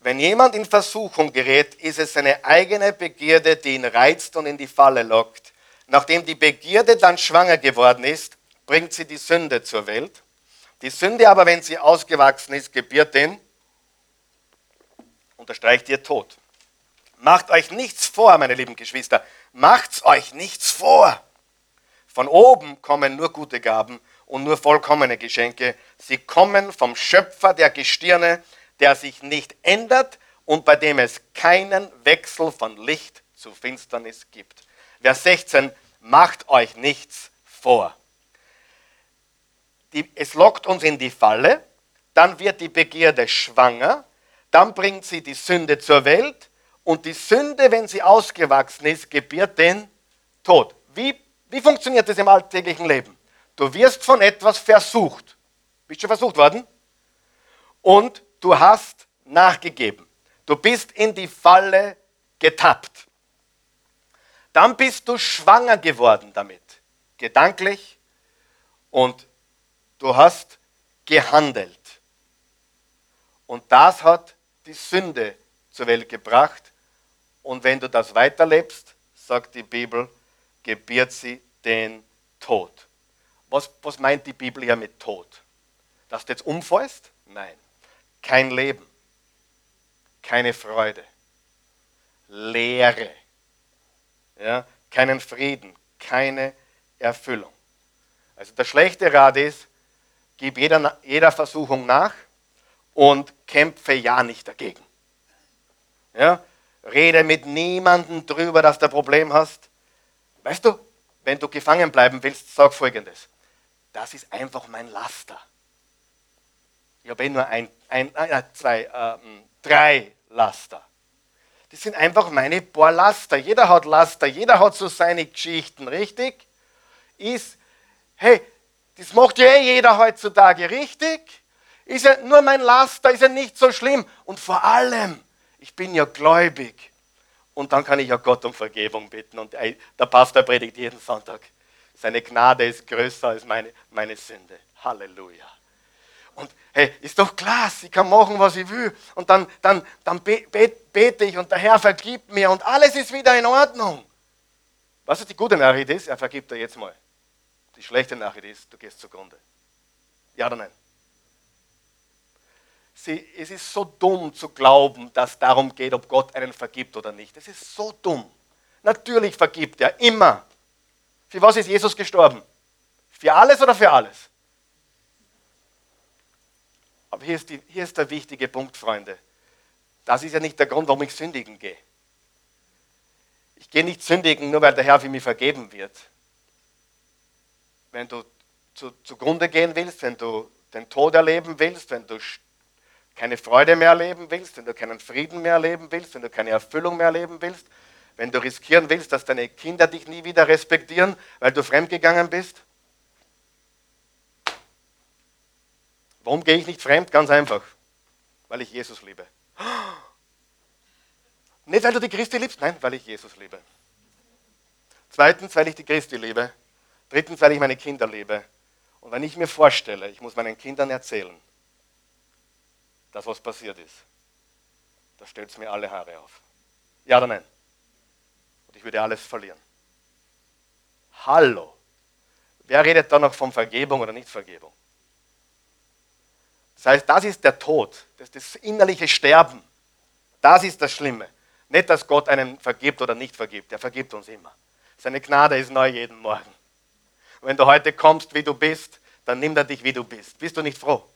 Wenn jemand in Versuchung gerät, ist es seine eigene Begierde, die ihn reizt und in die Falle lockt. Nachdem die Begierde dann schwanger geworden ist, bringt sie die Sünde zur Welt. Die Sünde aber, wenn sie ausgewachsen ist, gebiert den, unterstreicht ihr Tod. Macht euch nichts vor, meine lieben Geschwister. Macht's euch nichts vor. Von oben kommen nur gute Gaben und nur vollkommene Geschenke. Sie kommen vom Schöpfer der Gestirne, der sich nicht ändert und bei dem es keinen Wechsel von Licht zu Finsternis gibt. Vers 16, macht euch nichts vor. Die, es lockt uns in die Falle, dann wird die Begierde schwanger, dann bringt sie die Sünde zur Welt und die Sünde, wenn sie ausgewachsen ist, gebiert den Tod. Wie, wie funktioniert das im alltäglichen Leben? Du wirst von etwas versucht. Bist du versucht worden? Und du hast nachgegeben. Du bist in die Falle getappt. Dann bist du schwanger geworden damit, gedanklich, und du hast gehandelt. Und das hat die Sünde zur Welt gebracht und wenn du das weiterlebst, sagt die Bibel, gebiert sie den Tod. Was, was meint die Bibel ja mit Tod? Dass du jetzt umfällst? Nein. Kein Leben. Keine Freude. Leere. Ja? keinen Frieden, keine Erfüllung. Also der schlechte Rat ist, gib jeder, jeder Versuchung nach und kämpfe ja nicht dagegen. Ja? Rede mit niemandem drüber, dass du ein Problem hast. Weißt du, wenn du gefangen bleiben willst, sag folgendes. Das ist einfach mein Laster. Ich habe eh nur ein, ein, äh, zwei, äh, drei Laster. Das sind einfach meine paar Laster. Jeder hat Laster, jeder hat so seine Geschichten, richtig? Ist, hey, das macht ja eh jeder heutzutage, richtig? Ist ja nur mein Laster, ist ja nicht so schlimm. Und vor allem, ich bin ja gläubig. Und dann kann ich ja Gott um Vergebung bitten. Und der Pastor predigt jeden Sonntag. Seine Gnade ist größer als meine, meine Sünde. Halleluja. Und hey, ist doch klar, ich kann machen, was ich will. Und dann, dann, dann bete ich und der Herr vergibt mir und alles ist wieder in Ordnung. Was ist die gute Nachricht ist? Er vergibt dir jetzt mal. Die schlechte Nachricht ist, du gehst zugrunde. Ja oder nein? Sie, es ist so dumm zu glauben, dass darum geht, ob Gott einen vergibt oder nicht. Es ist so dumm. Natürlich vergibt er, immer. Für was ist Jesus gestorben? Für alles oder für alles? Aber hier ist, die, hier ist der wichtige Punkt, Freunde. Das ist ja nicht der Grund, warum ich sündigen gehe. Ich gehe nicht sündigen, nur weil der Herr für mich vergeben wird. Wenn du zu, zugrunde gehen willst, wenn du den Tod erleben willst, wenn du keine Freude mehr erleben willst, wenn du keinen Frieden mehr erleben willst, wenn du keine Erfüllung mehr erleben willst, wenn du riskieren willst, dass deine Kinder dich nie wieder respektieren, weil du fremdgegangen bist, Warum gehe ich nicht fremd? Ganz einfach. Weil ich Jesus liebe. Nicht, weil du die Christi liebst, nein, weil ich Jesus liebe. Zweitens, weil ich die Christi liebe. Drittens, weil ich meine Kinder liebe. Und wenn ich mir vorstelle, ich muss meinen Kindern erzählen, dass was passiert ist, da stellt es mir alle Haare auf. Ja oder nein? Und ich würde alles verlieren. Hallo. Wer redet da noch von Vergebung oder Nicht-Vergebung? Das heißt, das ist der Tod, das ist das innerliche Sterben. Das ist das Schlimme. Nicht, dass Gott einen vergibt oder nicht vergibt. Er vergibt uns immer. Seine Gnade ist neu jeden Morgen. Wenn du heute kommst, wie du bist, dann nimmt er dich, wie du bist. Bist du nicht froh?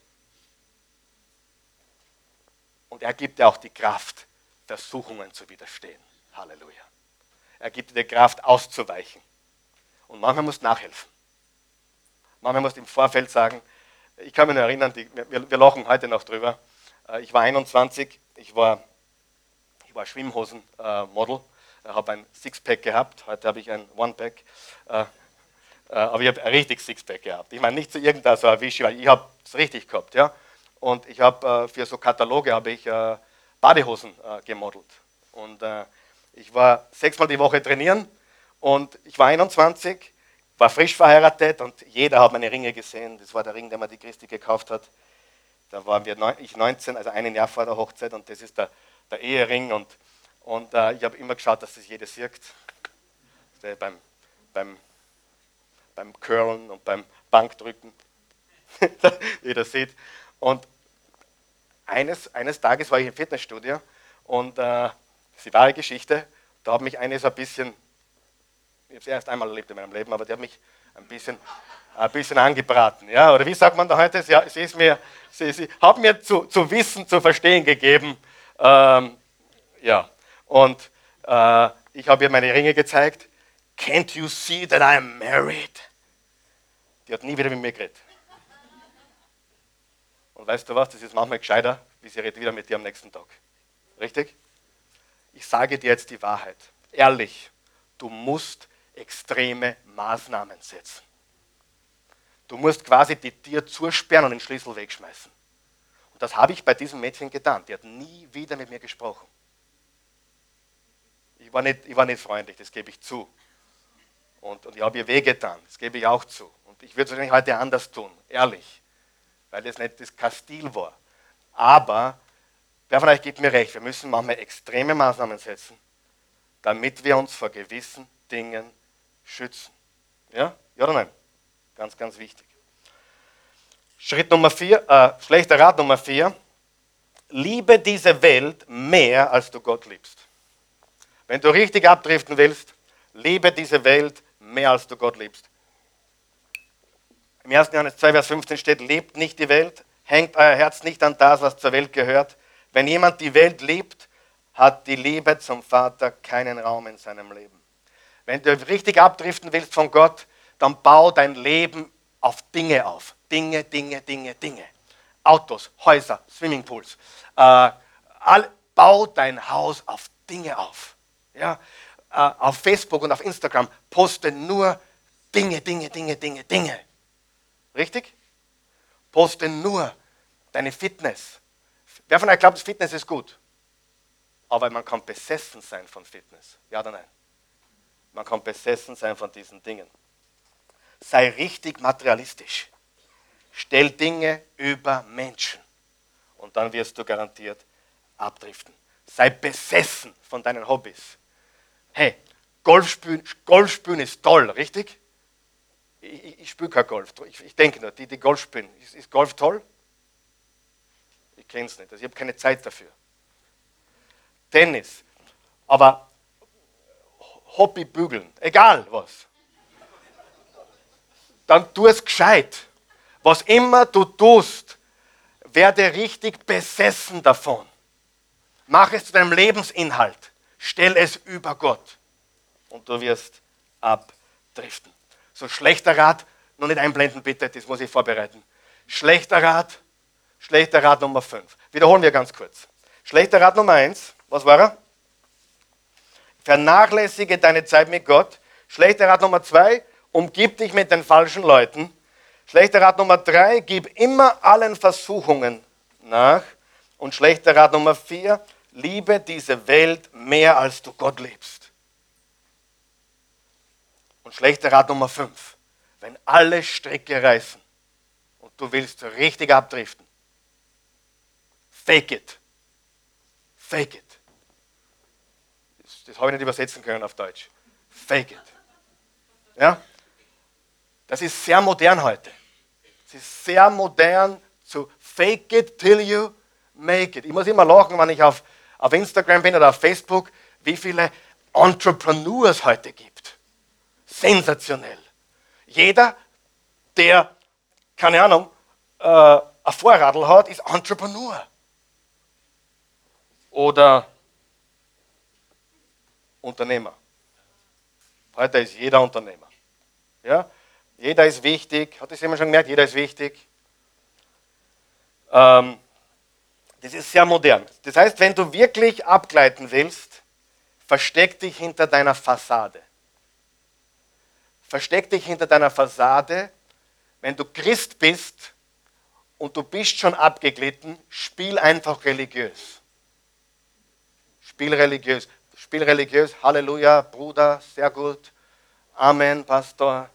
Und er gibt dir auch die Kraft, Versuchungen zu widerstehen. Halleluja. Er gibt dir die Kraft, auszuweichen. Und manchmal musst du nachhelfen. Manchmal musst du im Vorfeld sagen, ich kann mich noch erinnern, die, wir, wir, lachen heute noch drüber. Äh, ich war 21, ich war, ich war Schwimmhosen-Model, äh, habe ein Sixpack gehabt, heute habe ich ein One-Pack. Äh, aber ich habe ein richtig Sixpack gehabt. Ich meine, nicht zu so irgendeiner so ein Wischi, weil ich habe es richtig gehabt. Ja? Und ich habe für so Kataloge habe ich Badehosen gemodelt. Und ich war sechsmal die Woche trainieren und ich war 21 war frisch verheiratet und jeder hat meine Ringe gesehen. Das war der Ring, den mir die Christi gekauft hat. Da waren wir ich 19, also ein Jahr vor der Hochzeit und das ist der, der Ehering und, und äh, ich habe immer geschaut, dass das jeder sieht. Beim, beim, beim Curlen und beim Bankdrücken. (laughs) jeder sieht. Und eines, eines Tages war ich im Fitnessstudio und äh, das ist die wahre Geschichte. Da hat mich eine so ein bisschen ich habe es erst einmal erlebt in meinem Leben, aber die hat mich ein bisschen, ein bisschen angebraten. Ja? Oder wie sagt man da heute? Sie, sie, ist mir, sie, sie hat mir zu, zu wissen, zu verstehen gegeben. Ähm, ja. Und äh, ich habe ihr meine Ringe gezeigt. Can't you see that I'm married? Die hat nie wieder mit mir geredet. Und weißt du was, das ist manchmal gescheiter, wie sie redet wieder mit dir am nächsten Tag. Richtig? Ich sage dir jetzt die Wahrheit. Ehrlich, du musst extreme Maßnahmen setzen. Du musst quasi die Tür zusperren und den Schlüssel wegschmeißen. Und das habe ich bei diesem Mädchen getan. Die hat nie wieder mit mir gesprochen. Ich war nicht, ich war nicht freundlich, das gebe ich zu. Und, und ich habe ihr wehgetan, das gebe ich auch zu. Und ich würde es wahrscheinlich heute anders tun, ehrlich, weil das nicht das Kastil war. Aber wer von euch gibt mir recht, wir müssen manchmal extreme Maßnahmen setzen, damit wir uns vor gewissen Dingen schützen. Ja? Ja oder nein? Ganz, ganz wichtig. Schritt Nummer vier, äh, schlechter Rat Nummer vier. Liebe diese Welt mehr, als du Gott liebst. Wenn du richtig abdriften willst, liebe diese Welt mehr als du Gott liebst. Im 1. Johannes 2, Vers 15 steht, lebt nicht die Welt, hängt euer Herz nicht an das, was zur Welt gehört. Wenn jemand die Welt liebt, hat die Liebe zum Vater keinen Raum in seinem Leben. Wenn du richtig abdriften willst von Gott, dann bau dein Leben auf Dinge auf. Dinge, Dinge, Dinge, Dinge. Autos, Häuser, Swimmingpools. Äh, all, bau dein Haus auf Dinge auf. Ja? Äh, auf Facebook und auf Instagram poste nur Dinge, Dinge, Dinge, Dinge, Dinge. Richtig? Poste nur deine Fitness. Wer von euch glaubt, Fitness ist gut? Aber man kann besessen sein von Fitness. Ja oder nein? Man kann besessen sein von diesen Dingen. Sei richtig materialistisch. Stell Dinge über Menschen. Und dann wirst du garantiert abdriften. Sei besessen von deinen Hobbys. Hey, Golf spielen, Golf spielen ist toll, richtig? Ich, ich, spiele kein Golf. Ich, ich, denke nur, die, die Golf spielen, ist, ist Golf toll? Ich kenne es nicht. Also ich habe keine Zeit dafür. Tennis. Aber Hobby bügeln, egal was. Dann tu es gescheit. Was immer du tust, werde richtig besessen davon. Mach es zu deinem Lebensinhalt. Stell es über Gott. Und du wirst abdriften. So schlechter Rat, noch nicht einblenden bitte, das muss ich vorbereiten. Schlechter Rat, schlechter Rat Nummer 5. Wiederholen wir ganz kurz. Schlechter Rat Nummer 1, was war er? Vernachlässige deine Zeit mit Gott. Schlechter Rat Nummer 2, umgib dich mit den falschen Leuten. Schlechter Rat Nummer 3, gib immer allen Versuchungen nach. Und schlechter Rat Nummer 4, liebe diese Welt mehr als du Gott liebst. Und schlechter Rat Nummer 5, wenn alle Stricke reißen und du willst richtig abdriften, fake it. Fake it. Das, das habe ich nicht übersetzen können auf Deutsch. Fake it. Ja? Das ist sehr modern heute. Es ist sehr modern zu fake it till you make it. Ich muss immer lachen, wenn ich auf, auf Instagram bin oder auf Facebook, wie viele Entrepreneurs heute gibt. Sensationell. Jeder, der, keine Ahnung, äh, ein Vorradl hat, ist Entrepreneur oder Unternehmer. Heute ist jeder Unternehmer. Ja? Jeder ist wichtig. Hat das jemand schon gemerkt? Jeder ist wichtig. Ähm, das ist sehr modern. Das heißt, wenn du wirklich abgleiten willst, versteck dich hinter deiner Fassade. Versteck dich hinter deiner Fassade. Wenn du Christ bist und du bist schon abgeglitten, spiel einfach religiös. Spiel religiös. Spiel religiös. Halleluja, Bruder, sehr gut. Amen, Pastor.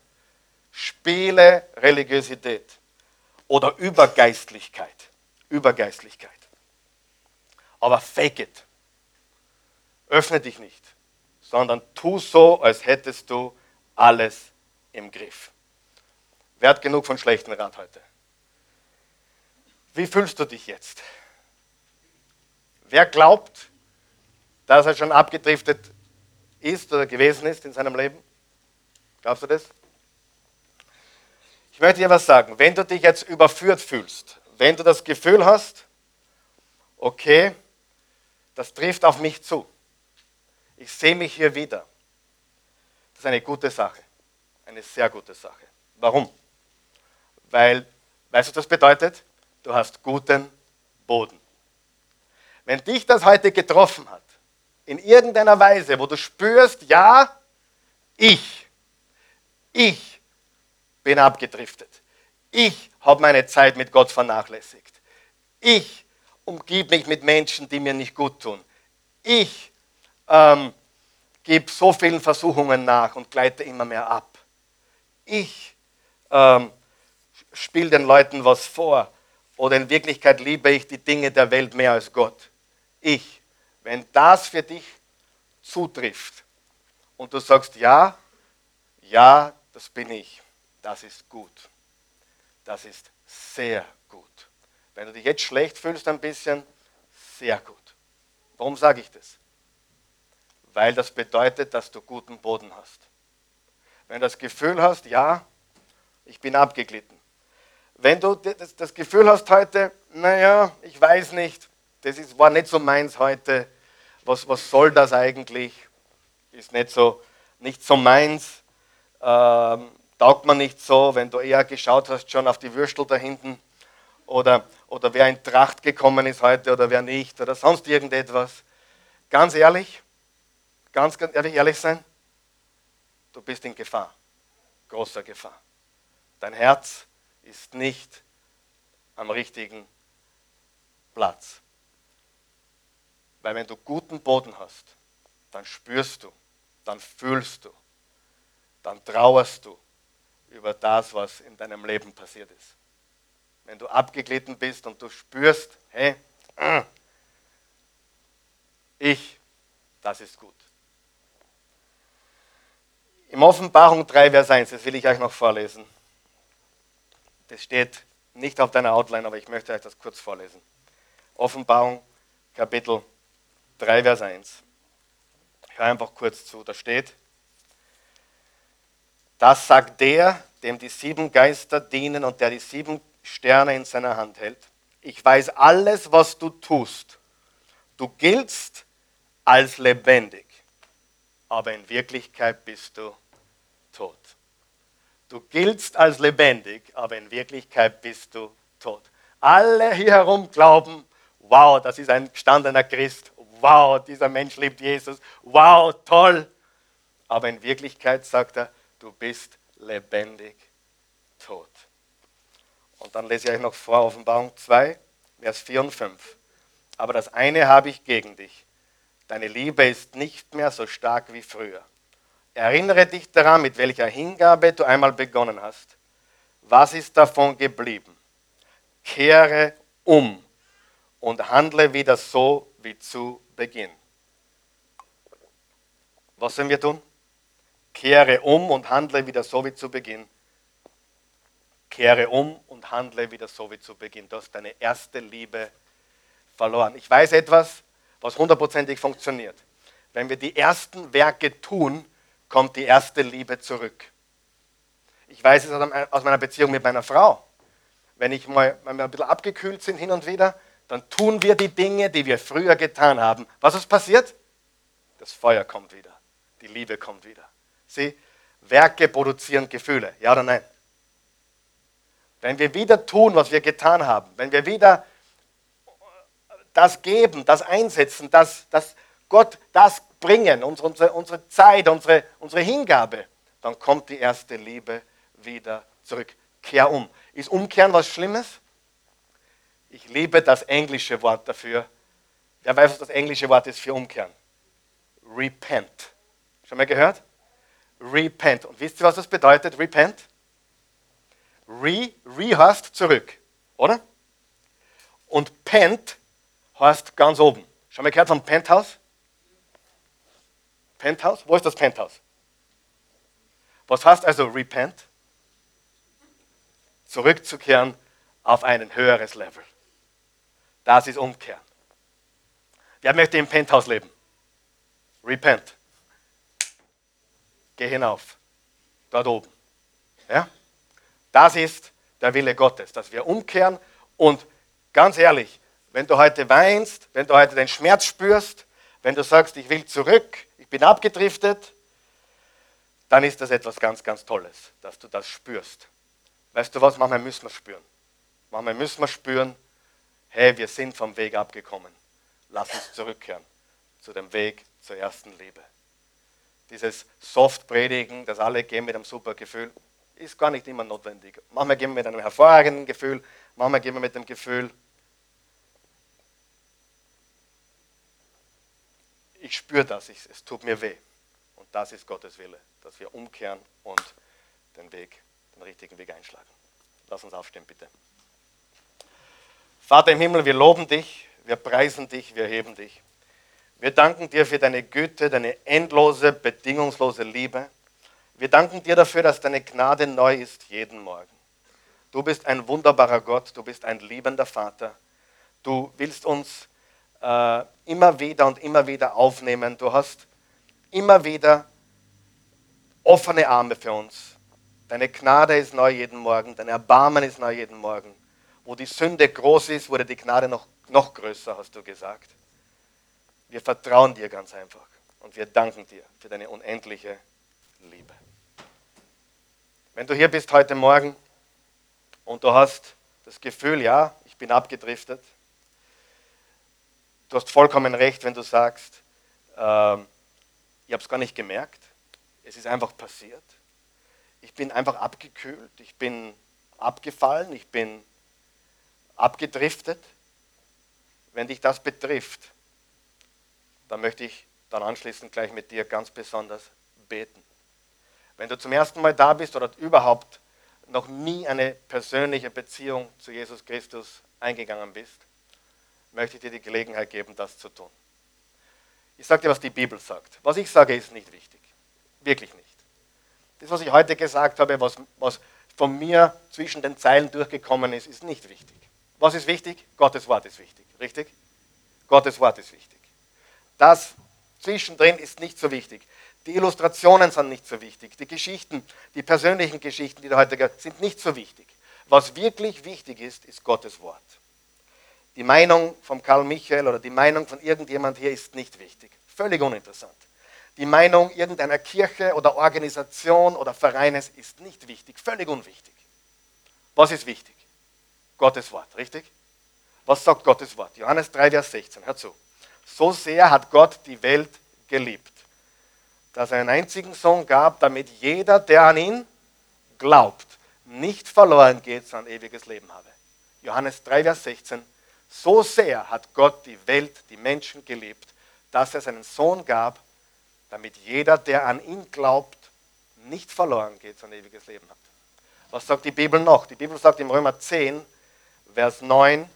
Spiele Religiosität oder Übergeistlichkeit. Übergeistlichkeit. Aber fake it. Öffne dich nicht, sondern tu so, als hättest du alles im Griff. Wert genug von schlechten Rat heute. Wie fühlst du dich jetzt? Wer glaubt, dass er schon abgedriftet ist oder gewesen ist in seinem Leben? Glaubst du das? Ich möchte dir was sagen. Wenn du dich jetzt überführt fühlst, wenn du das Gefühl hast, okay, das trifft auf mich zu, ich sehe mich hier wieder, das ist eine gute Sache. Eine sehr gute Sache. Warum? Weil, weißt du, was das bedeutet? Du hast guten Boden. Wenn dich das heute getroffen hat, in irgendeiner Weise, wo du spürst, ja, ich, ich bin abgedriftet. Ich habe meine Zeit mit Gott vernachlässigt. Ich umgib mich mit Menschen, die mir nicht gut tun. Ich ähm, gebe so vielen Versuchungen nach und gleite immer mehr ab. Ich ähm, spiele den Leuten was vor oder in Wirklichkeit liebe ich die Dinge der Welt mehr als Gott. Ich wenn das für dich zutrifft und du sagst, ja, ja, das bin ich, das ist gut. Das ist sehr gut. Wenn du dich jetzt schlecht fühlst ein bisschen, sehr gut. Warum sage ich das? Weil das bedeutet, dass du guten Boden hast. Wenn du das Gefühl hast, ja, ich bin abgeglitten. Wenn du das Gefühl hast heute, naja, ich weiß nicht, das ist, war nicht so meins heute, was, was soll das eigentlich? Ist nicht so, nicht so meins, ähm, taugt man nicht so, wenn du eher geschaut hast schon auf die Würstel da hinten oder, oder wer in Tracht gekommen ist heute oder wer nicht oder sonst irgendetwas. Ganz ehrlich, ganz, ganz ehrlich, sein, du bist in Gefahr, großer Gefahr. Dein Herz ist nicht am richtigen Platz. Weil wenn du guten Boden hast, dann spürst du, dann fühlst du, dann trauerst du über das, was in deinem Leben passiert ist. Wenn du abgeglitten bist und du spürst, hey, ich, das ist gut. Im Offenbarung 3, Vers 1, das will ich euch noch vorlesen. Das steht nicht auf deiner Outline, aber ich möchte euch das kurz vorlesen. Offenbarung, Kapitel 3, Vers 1. Ich höre einfach kurz zu. Da steht, das sagt der, dem die sieben Geister dienen und der die sieben Sterne in seiner Hand hält. Ich weiß alles, was du tust. Du giltst als lebendig, aber in Wirklichkeit bist du tot. Du giltst als lebendig, aber in Wirklichkeit bist du tot. Alle hier herum glauben, wow, das ist ein gestandener Christ. Wow, dieser Mensch liebt Jesus. Wow, toll. Aber in Wirklichkeit sagt er, du bist lebendig tot. Und dann lese ich euch noch vor, Offenbarung 2, Vers 4 und 5. Aber das eine habe ich gegen dich. Deine Liebe ist nicht mehr so stark wie früher. Erinnere dich daran, mit welcher Hingabe du einmal begonnen hast. Was ist davon geblieben? Kehre um und handle wieder so wie zu Beginn. Was sollen wir tun? Kehre um und handle wieder so wie zu Beginn. Kehre um und handle wieder so wie zu Beginn. Du hast deine erste Liebe verloren. Ich weiß etwas, was hundertprozentig funktioniert. Wenn wir die ersten Werke tun, kommt die erste Liebe zurück. Ich weiß es aus meiner Beziehung mit meiner Frau. Wenn, ich mal, wenn wir ein bisschen abgekühlt sind hin und wieder, dann tun wir die Dinge, die wir früher getan haben. Was ist passiert? Das Feuer kommt wieder. Die Liebe kommt wieder. Sieh, Werke produzieren Gefühle. Ja oder nein? Wenn wir wieder tun, was wir getan haben, wenn wir wieder das geben, das einsetzen, das, das Gott das bringen, unsere, unsere Zeit, unsere, unsere Hingabe, dann kommt die erste Liebe wieder zurück. Kehr um. Ist Umkehren was Schlimmes? Ich liebe das englische Wort dafür. Wer weiß, was das englische Wort ist für Umkehren? Repent. Schon mal gehört? Repent. Und wisst ihr, was das bedeutet? Repent? Re, re heißt zurück, oder? Und Pent heißt ganz oben. Schon mal gehört vom Penthouse? Penthouse? Wo ist das Penthouse? Was heißt also repent? Zurückzukehren auf ein höheres Level. Das ist Umkehren. Wer möchte im Penthouse leben? Repent. Geh hinauf. Dort oben. Ja? Das ist der Wille Gottes, dass wir umkehren und ganz ehrlich, wenn du heute weinst, wenn du heute den Schmerz spürst, wenn du sagst, ich will zurück, bin abgedriftet, dann ist das etwas ganz, ganz Tolles, dass du das spürst. Weißt du was, manchmal müssen wir spüren. Manchmal müssen wir spüren, hey, wir sind vom Weg abgekommen. Lass uns zurückkehren zu dem Weg zur ersten Liebe. Dieses Soft-Predigen, dass alle gehen mit einem super Gefühl, ist gar nicht immer notwendig. Manchmal gehen wir mit einem hervorragenden Gefühl, manchmal gehen wir mit dem Gefühl, ich spüre das, ich, es tut mir weh. Und das ist Gottes Wille, dass wir umkehren und den Weg, den richtigen Weg einschlagen. Lass uns aufstehen, bitte. Vater im Himmel, wir loben dich, wir preisen dich, wir heben dich. Wir danken dir für deine Güte, deine endlose, bedingungslose Liebe. Wir danken dir dafür, dass deine Gnade neu ist jeden Morgen. Du bist ein wunderbarer Gott, du bist ein liebender Vater. Du willst uns äh, immer wieder und immer wieder aufnehmen. Du hast immer wieder offene Arme für uns. Deine Gnade ist neu jeden Morgen, dein Erbarmen ist neu jeden Morgen. Wo die Sünde groß ist, wurde die Gnade noch, noch größer, hast du gesagt. Wir vertrauen dir ganz einfach und wir danken dir für deine unendliche Liebe. Wenn du hier bist heute Morgen und du hast das Gefühl, ja, ich bin abgedriftet, du hast vollkommen recht, wenn du sagst, äh, ich habe es gar nicht gemerkt, es ist einfach passiert. Ich bin einfach abgekühlt, ich bin abgefallen, ich bin abgedriftet. Wenn dich das betrifft, dann möchte ich dann anschließend gleich mit dir ganz besonders beten. Wenn du zum ersten Mal da bist oder überhaupt noch nie eine persönliche Beziehung zu Jesus Christus eingegangen bist, möchte ich dir die Gelegenheit geben, das zu tun. Ich sage dir, was die Bibel sagt. Was ich sage, ist nicht wichtig. Wirklich nicht. Das, was ich heute gesagt habe, was, was von mir zwischen den Zeilen durchgekommen ist, ist nicht wichtig. Was ist wichtig? Gottes Wort ist wichtig. Richtig? Gottes Wort ist wichtig. Das zwischendrin ist nicht so wichtig. Die Illustrationen sind nicht so wichtig. Die Geschichten, die persönlichen Geschichten, die du heute gehört sind nicht so wichtig. Was wirklich wichtig ist, ist Gottes Wort. Die Meinung von Karl Michael oder die Meinung von irgendjemand hier ist nicht wichtig. Völlig uninteressant. Die Meinung irgendeiner Kirche oder Organisation oder Vereines ist nicht wichtig. Völlig unwichtig. Was ist wichtig? Gottes Wort, richtig? Was sagt Gottes Wort? Johannes 3, Vers 16. Hör zu. So sehr hat Gott die Welt geliebt dass er einen einzigen Sohn gab, damit jeder, der an ihn glaubt, nicht verloren geht, sondern ewiges Leben habe. Johannes 3, Vers 16. So sehr hat Gott die Welt, die Menschen geliebt, dass er seinen Sohn gab, damit jeder, der an ihn glaubt, nicht verloren geht, sondern ewiges Leben hat. Was sagt die Bibel noch? Die Bibel sagt im Römer 10, Vers 9,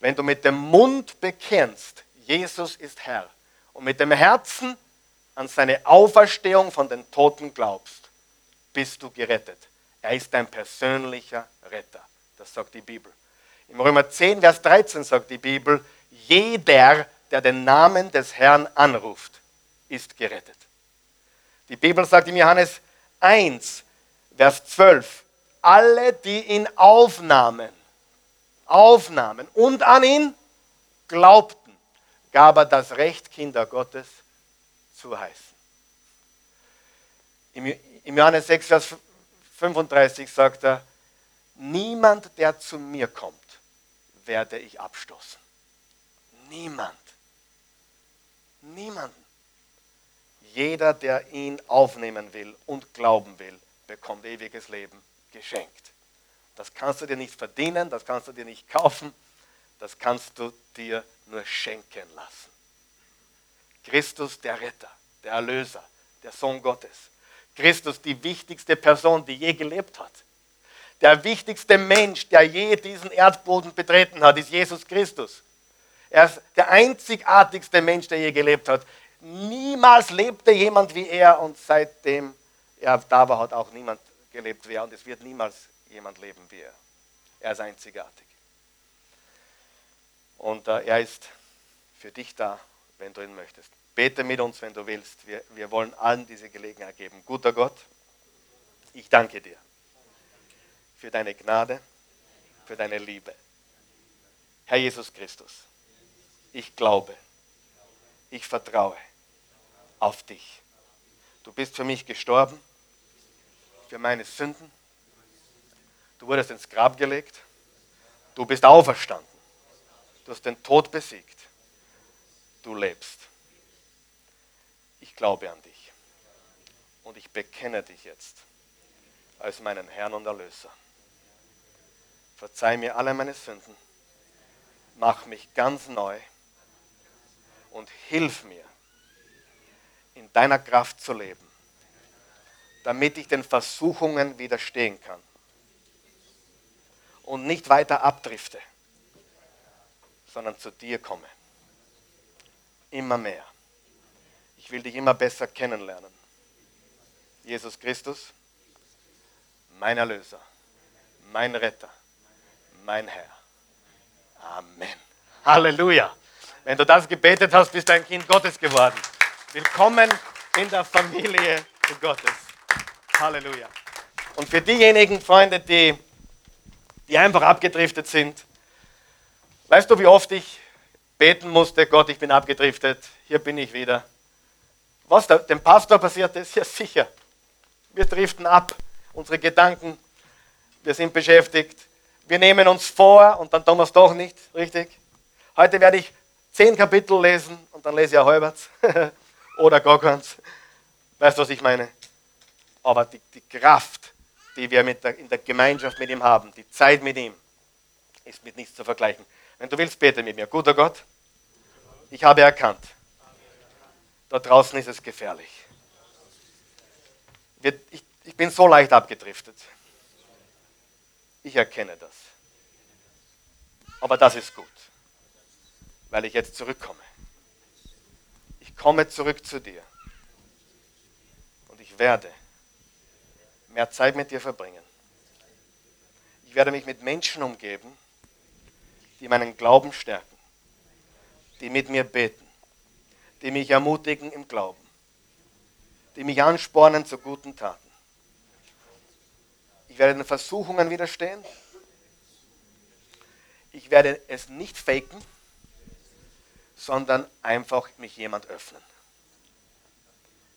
wenn du mit dem Mund bekennst, Jesus ist Herr, und mit dem Herzen an seine Auferstehung von den Toten glaubst, bist du gerettet. Er ist dein persönlicher Retter. Das sagt die Bibel. Im Römer 10, Vers 13 sagt die Bibel, jeder, der den Namen des Herrn anruft, ist gerettet. Die Bibel sagt im Johannes 1, Vers 12, alle, die ihn aufnahmen, aufnahmen und an ihn glaubten, gab er das Recht, Kinder Gottes zu heißen. Im Johannes 6, Vers 35 sagt er, niemand, der zu mir kommt, werde ich abstoßen. Niemand. Niemanden. Jeder, der ihn aufnehmen will und glauben will, bekommt ewiges Leben geschenkt. Das kannst du dir nicht verdienen, das kannst du dir nicht kaufen, das kannst du dir nur schenken lassen. Christus der Retter, der Erlöser, der Sohn Gottes. Christus die wichtigste Person, die je gelebt hat. Der wichtigste Mensch, der je diesen Erdboden betreten hat, ist Jesus Christus. Er ist der einzigartigste Mensch, der je gelebt hat. Niemals lebte jemand wie er und seitdem er da war, hat auch niemand gelebt wie er und es wird niemals jemand leben wie er. Er ist einzigartig. Und äh, er ist für dich da, wenn du ihn möchtest. Bete mit uns, wenn du willst. Wir, wir wollen allen diese Gelegenheit geben. Guter Gott, ich danke dir für deine Gnade, für deine Liebe. Herr Jesus Christus, ich glaube, ich vertraue auf dich. Du bist für mich gestorben, für meine Sünden. Du wurdest ins Grab gelegt. Du bist auferstanden. Du hast den Tod besiegt. Du lebst ich glaube an dich. Und ich bekenne dich jetzt als meinen Herrn und Erlöser. Verzeih mir alle meine Sünden. Mach mich ganz neu und hilf mir, in deiner Kraft zu leben, damit ich den Versuchungen widerstehen kann und nicht weiter abdrifte, sondern zu dir komme. Immer mehr. Ich will dich immer besser kennenlernen. Jesus Christus, mein Erlöser, mein Retter, mein Herr. Amen. Halleluja. Wenn du das gebetet hast, bist du ein Kind Gottes geworden. Willkommen in der Familie Gottes. Halleluja. Und für diejenigen Freunde, die, die einfach abgedriftet sind, weißt du, wie oft ich beten musste, Gott, ich bin abgedriftet, hier bin ich wieder. Was da, dem Pastor passiert ist, ja sicher. Wir driften ab, unsere Gedanken, wir sind beschäftigt, wir nehmen uns vor und dann tun wir es doch nicht, richtig? Heute werde ich zehn Kapitel lesen und dann lese ich auch halbers (laughs) oder keins. Weißt du, was ich meine? Aber die, die Kraft, die wir der, in der Gemeinschaft mit ihm haben, die Zeit mit ihm, ist mit nichts zu vergleichen. Wenn du willst, bete mit mir. Guter Gott, ich habe erkannt, da draußen ist es gefährlich. Ich, ich bin so leicht abgedriftet. Ich erkenne das. Aber das ist gut, weil ich jetzt zurückkomme. Ich komme zurück zu dir. Und ich werde mehr Zeit mit dir verbringen. Ich werde mich mit Menschen umgeben, die meinen Glauben stärken, die mit mir beten, die mich ermutigen im Glauben, die mich anspornen zu guten Taten. Ich werde den Versuchungen widerstehen. Ich werde es nicht faken, sondern einfach mich jemand öffnen.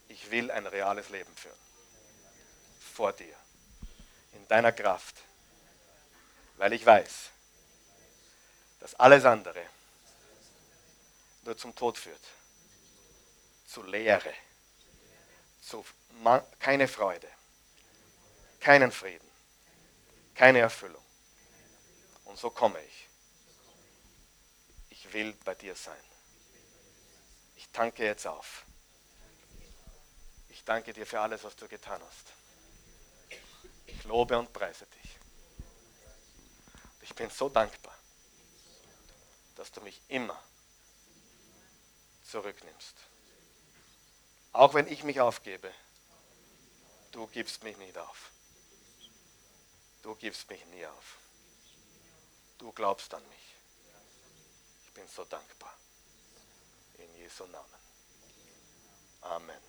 Ich will ein reales Leben führen. Vor dir, in deiner Kraft, weil ich weiß, dass alles andere nur zum Tod führt, zu Leere, zu keine Freude, keinen Frieden, keine Erfüllung. Und so komme ich. Ich will bei dir sein. Ich danke jetzt auf. Ich danke dir für alles, was du getan hast. Ich lobe und preise dich. Ich bin so dankbar, dass du mich immer zurücknimmst. Auch wenn ich mich aufgebe, du gibst mich nicht auf. Du gibst mich nie auf. Du glaubst an mich. Ich bin so dankbar. In Jesu Namen. Amen.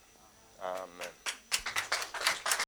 Amen.